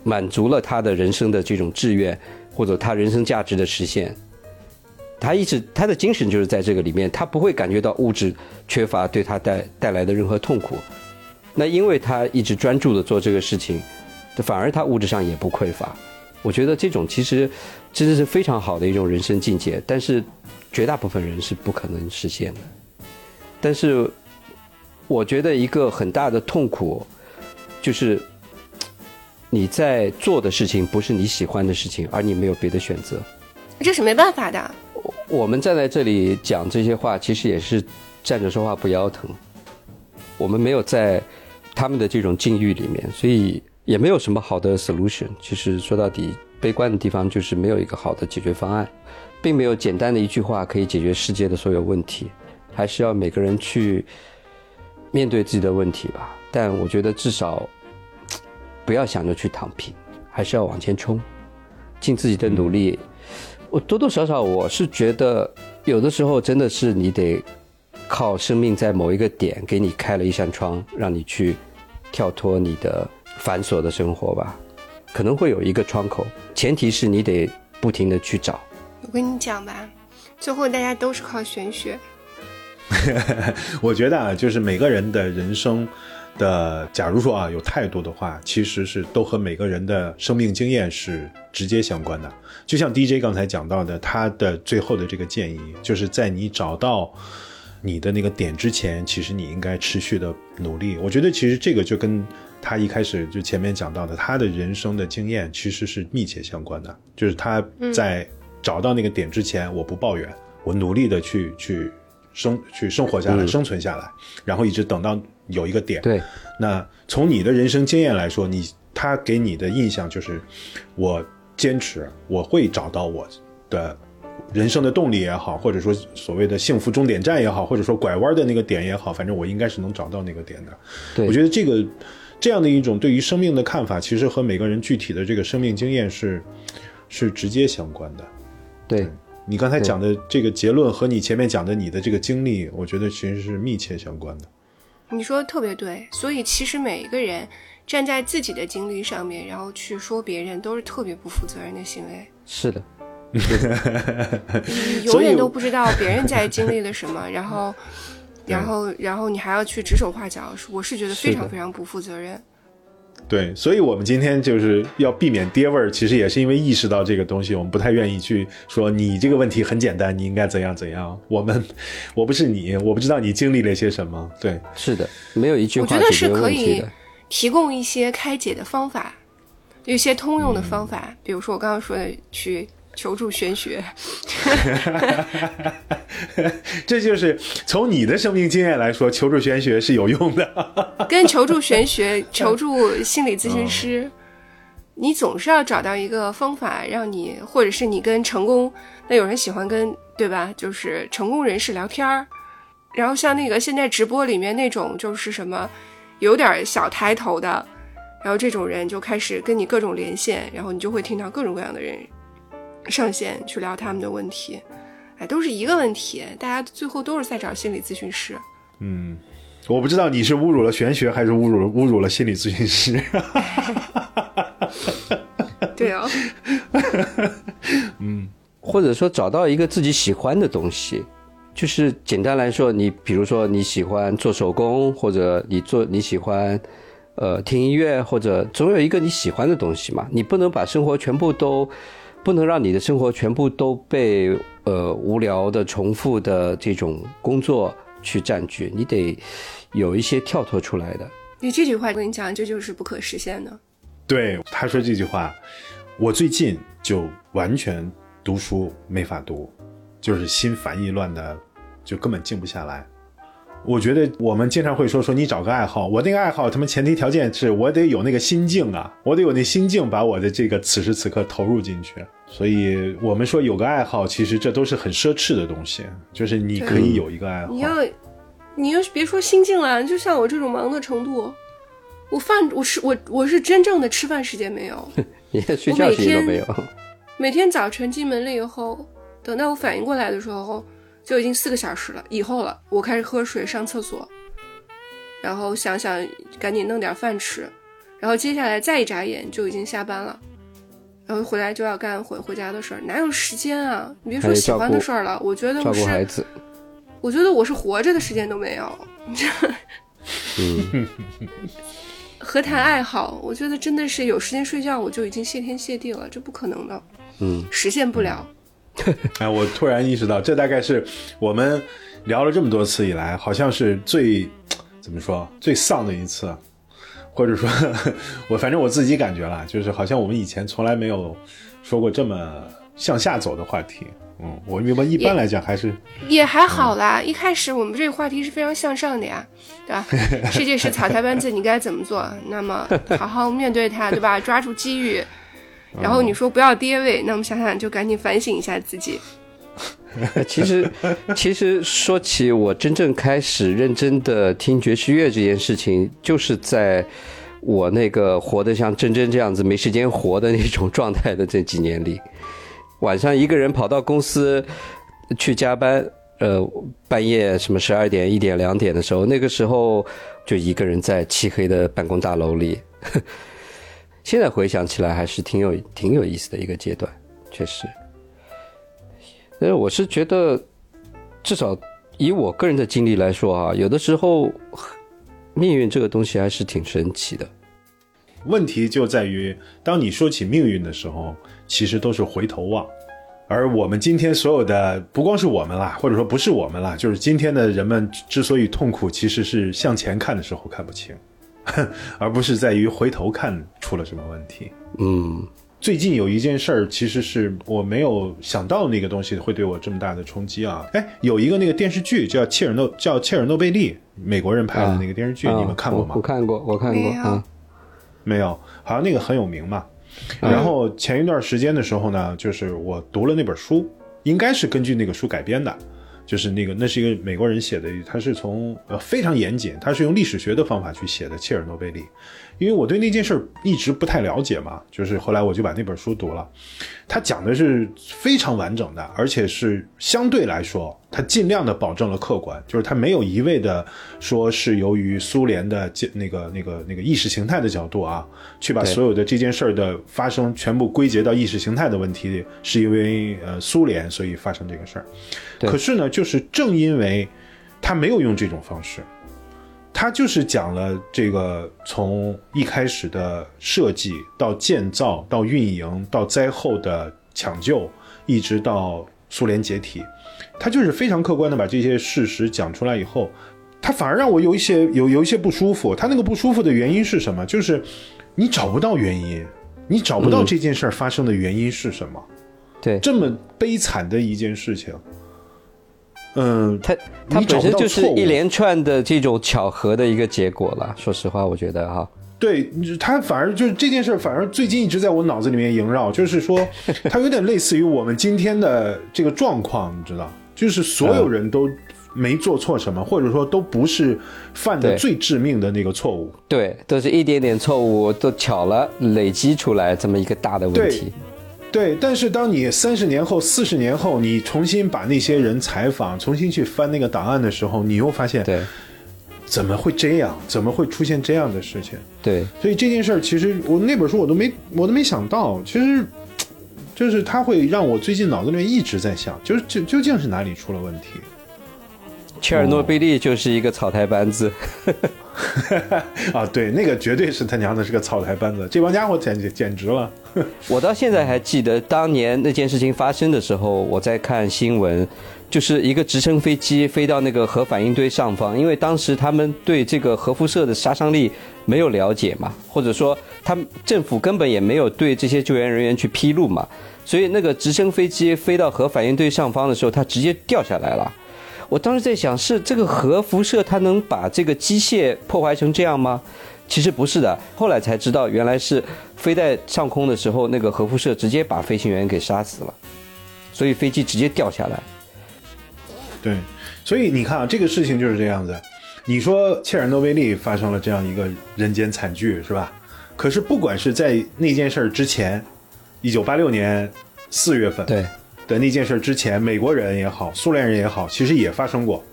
满足了他的人生的这种志愿，或者他人生价值的实现。他一直他的精神就是在这个里面，他不会感觉到物质缺乏对他带带来的任何痛苦。那因为他一直专注的做这个事情，反而他物质上也不匮乏。我觉得这种其实真的是非常好的一种人生境界，但是绝大部分人是不可能实现的。但是我觉得一个很大的痛苦就是你在做的事情不是你喜欢的事情，而你没有别的选择。这是没办法的。我们站在这里讲这些话，其实也是站着说话不腰疼。我们没有在他们的这种境遇里面，所以也没有什么好的 solution。其实说到底，悲观的地方就是没有一个好的解决方案，并没有简单的一句话可以解决世界的所有问题，还是要每个人去面对自己的问题吧。但我觉得至少不要想着去躺平，还是要往前冲，尽自己的努力。我多多少少我是觉得，有的时候真的是你得靠生命在某一个点给你开了一扇窗，让你去跳脱你的繁琐的生活吧。可能会有一个窗口，前提是你得不停的去找。我跟你讲吧，最后大家都是靠玄学。我觉得啊，就是每个人的人生的，假如说啊有态度的话，其实是都和每个人的生命经验是直接相关的。就像 DJ 刚才讲到的，他的最后的这个建议，就是在你找到你的那个点之前，其实你应该持续的努力。我觉得其实这个就跟他一开始就前面讲到的，他的人生的经验其实是密切相关的。就是他在找到那个点之前，我不抱怨，我努力的去去生去生活下来，生存下来，然后一直等到有一个点。对，那从你的人生经验来说，你他给你的印象就是，我坚持，我会找到我的人生的动力也好，或者说所谓的幸福终点站也好，或者说拐弯的那个点也好，反正我应该是能找到那个点的。对我觉得这个这样的一种对于生命的看法，其实和每个人具体的这个生命经验是是直接相关的。对，你刚才讲的这个结论和你前面讲的你的这个经历，我觉得其实是密切相关的。你说的特别对，所以其实每一个人站在自己的经历上面，然后去说别人，都是特别不负责任的行为。是的，你永远都不知道别人在经历了什么，然后，然后，然后你还要去指手画脚，我是觉得非常非常不负责任。对，所以我们今天就是要避免爹味儿，其实也是因为意识到这个东西，我们不太愿意去说你这个问题很简单，你应该怎样怎样。我们，我不是你，我不知道你经历了些什么。对，是的，没有一句话我觉得是可以。提供一些开解的方法，有一些通用的方法，比如说我刚刚说的去求助玄学。这就是从你的生命经验来说，求助玄学是有用的。跟求助玄学、求助心理咨询师，你总是要找到一个方法，让你，或者是你跟成功，那有人喜欢跟对吧？就是成功人士聊天儿，然后像那个现在直播里面那种，就是什么有点小抬头的，然后这种人就开始跟你各种连线，然后你就会听到各种各样的人上线去聊他们的问题，哎，都是一个问题，大家最后都是在找心理咨询师。嗯，我不知道你是侮辱了玄学，还是侮辱了侮辱了心理咨询师。对哦，嗯，或者说找到一个自己喜欢的东西，就是简单来说，你比如说你喜欢做手工，或者你做你喜欢呃听音乐，或者总有一个你喜欢的东西嘛。你不能把生活全部都，不能让你的生活全部都被呃无聊的、重复的这种工作去占据，你得有一些跳脱出来的。你这句话我跟你讲，这就是不可实现的。对，他说这句话，我最近就完全读书没法读，就是心烦意乱的，就根本静不下来。我觉得我们经常会说说你找个爱好，我那个爱好，他们前提条件是我得有那个心境啊，我得有那心境，把我的这个此时此刻投入进去。所以我们说有个爱好，其实这都是很奢侈的东西，就是你可以有一个爱好你。要，你要是别说心境了，就像我这种忙的程度，我饭我是我我是真正的吃饭时间没有，你连睡觉时间都没有，每天早晨进门了以后，等到我反应过来的时候，就已经四个小时了以后了，我开始喝水、上厕所，然后想想赶紧弄点饭吃，然后接下来再一眨眼就已经下班了。然后回来就要干回回家的事儿，哪有时间啊？你别说喜欢的事儿了，我觉得我是，孩子。我觉得我是活着的时间都没有。嗯，何谈爱好？我觉得真的是有时间睡觉，我就已经谢天谢地了，这不可能的，嗯，实现不了。哎，我突然意识到，这大概是我们聊了这么多次以来，好像是最怎么说最丧的一次，或者说，我反正我自己感觉了，就是好像我们以前从来没有说过这么向下走的话题。嗯，我明白一般来讲还是也还好啦。一开始我们这个话题是非常向上的呀，对吧？世界是草台班子，你该怎么做？那么好好面对它，对吧？抓住机遇。然后你说不要跌位，那我们想想就赶紧反省一下自己。其实，其实说起我真正开始认真的听爵士乐这件事情，就是在我那个活得像真真这样子没时间活的那种状态的这几年里，晚上一个人跑到公司去加班，呃，半夜什么十二点、一点、两点的时候，那个时候就一个人在漆黑的办公大楼里。现在回想起来，还是挺有挺有意思的一个阶段，确实。但是我是觉得，至少以我个人的经历来说啊，有的时候命运这个东西还是挺神奇的。问题就在于，当你说起命运的时候，其实都是回头望。而我们今天所有的，不光是我们啦，或者说不是我们啦，就是今天的人们之所以痛苦，其实是向前看的时候看不清，而不是在于回头看出了什么问题。嗯最近有一件事儿，其实是我没有想到那个东西会对我这么大的冲击啊！哎，有一个那个电视剧叫切尔诺叫切尔诺贝利，美国人拍的那个电视剧，啊你们看过吗我？我看过，我看过啊。没有，好像那个很有名嘛。然后前一段时间的时候呢，就是我读了那本书，应该是根据那个书改编的，就是那个那是一个美国人写的，他是从呃非常严谨，他是用历史学的方法去写的切尔诺贝利。因为我对那件事儿一直不太了解嘛，就是后来我就把那本书读了，他讲的是非常完整的，而且是相对来说，他尽量的保证了客观，就是他没有一味的说是由于苏联的这那个那个那个意识形态的角度啊，去把所有的这件事儿的发生全部归结到意识形态的问题，是因为呃苏联所以发生这个事儿。可是呢，就是正因为他没有用这种方式，他就是讲了这个从一开始的设计到建造到运营到灾后的抢救，一直到苏联解体，他就是非常客观的把这些事实讲出来以后，他反而让我有一些有 有一些不舒服。他那个不舒服的原因是什么？就是你找不到原因，你找不到这件事儿发生的原因是什么？对，这么悲惨的一件事情，嗯，它它本身就是一连串的这种巧合的一个结果了。说实话，我觉得哈，对他反而就是这件事，反而最近一直在我脑子里面萦绕，就是说，它有点类似于我们今天的这个状况，你知道，就是所有人都没做错什么，或者说都不是犯的最致命的那个错误。对，都是一点点错误都巧了累积出来这么一个大的问题。对，但是当你三十年后、四十年后，你重新把那些人采访，重新去翻那个档案的时候，你又发现，对怎么会这样？怎么会出现这样的事情？对，所以这件事儿，其实我那本书我都没我都没想到，其实 就是它会让我最近脑子里面一直在想，就是究究竟是哪里出了问题？切尔诺贝利就是一个草台班子。啊，对，那个绝对是他娘的是个草台班子，这帮家伙简直简直了。我到现在还记得当年那件事情发生的时候，我在看新闻，就是一个直升飞机飞到那个核反应堆上方，因为当时他们对这个核辐射的杀伤力没有了解嘛，或者说他们政府根本也没有对这些救援人员去披露嘛，所以那个直升飞机飞到核反应堆上方的时候，它直接掉下来了。我当时在想，是这个核辐射它能把这个机械破坏成这样吗？其实不是的，后来才知道，原来是飞在上空的时候，那个核辐射直接把飞行员给杀死了，所以飞机直接掉下来。对，所以你看啊，这个事情就是这样子。你说切尔诺贝利发生了这样一个人间惨剧，是吧？可是不管是在那件事儿之前，一九八六年四月份，对。的那件事之前，美国人也好，苏联人也好，其实也发生过，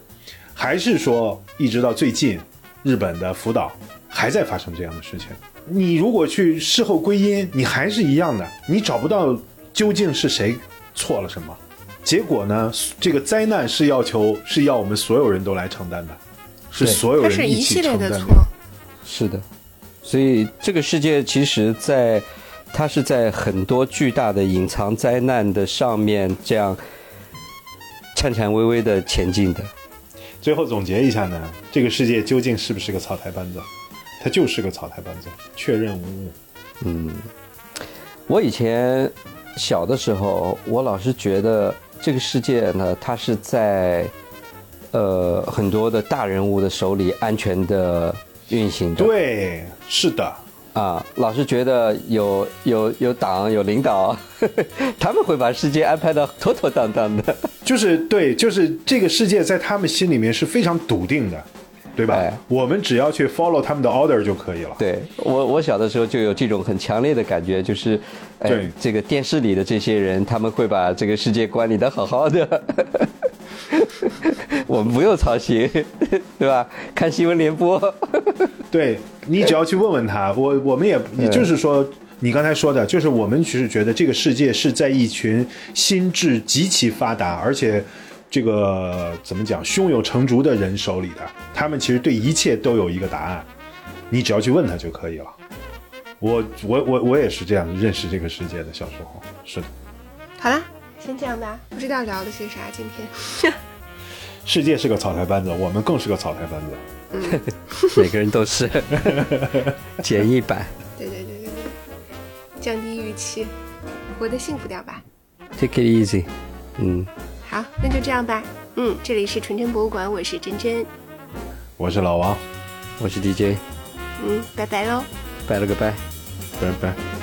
还是说一直到最近，日本的福岛还在发生这样的事情。你如果去事后归因，你还是一样的，你找不到究竟是谁错了什么。结果呢，这个灾难是要求是要我们所有人都来承担的，是所有人一起承担的。是的，所以这个世界其实，在。它是在很多巨大的隐藏灾难的上面，这样颤颤巍巍的前进的。最后总结一下呢，这个世界究竟是不是个草台班子？它就是个草台班子，确认无误。嗯，我以前小的时候，我老是觉得这个世界呢，它是在呃很多的大人物的手里安全的运行的。对，是的。啊，老是觉得有有有党有领导，他们会把世界安排的妥妥当当的。就是对，就是这个世界在他们心里面是非常笃定的，对吧？我们只要去 follow 他们的 order 就可以了。对我，我小的时候就有这种很强烈的感觉，就是对这个电视里的这些人，他们会把这个世界管理的好好的。我们不用操心，对吧？看新闻联播，对你只要去问问他，我我们也也就是说，你刚才说的，就是我们其实觉得这个世界是在一群心智极其发达，而且这个怎么讲，胸有成竹的人手里的，他们其实对一切都有一个答案，你只要去问他就可以了。我我我我也是这样认识这个世界的，小时候是的。好了，先这样吧，不知道聊的是啥，今天。世界是个草台班子，我们更是个草台班子。嗯，每个人都是 简易版。对对对对对，降低预期，活得幸福点吧。Take it easy。嗯，好，那就这样吧。嗯，这里是纯真博物馆，我是真真，我是老王，我是 DJ。嗯，拜拜喽。拜了个拜，拜拜。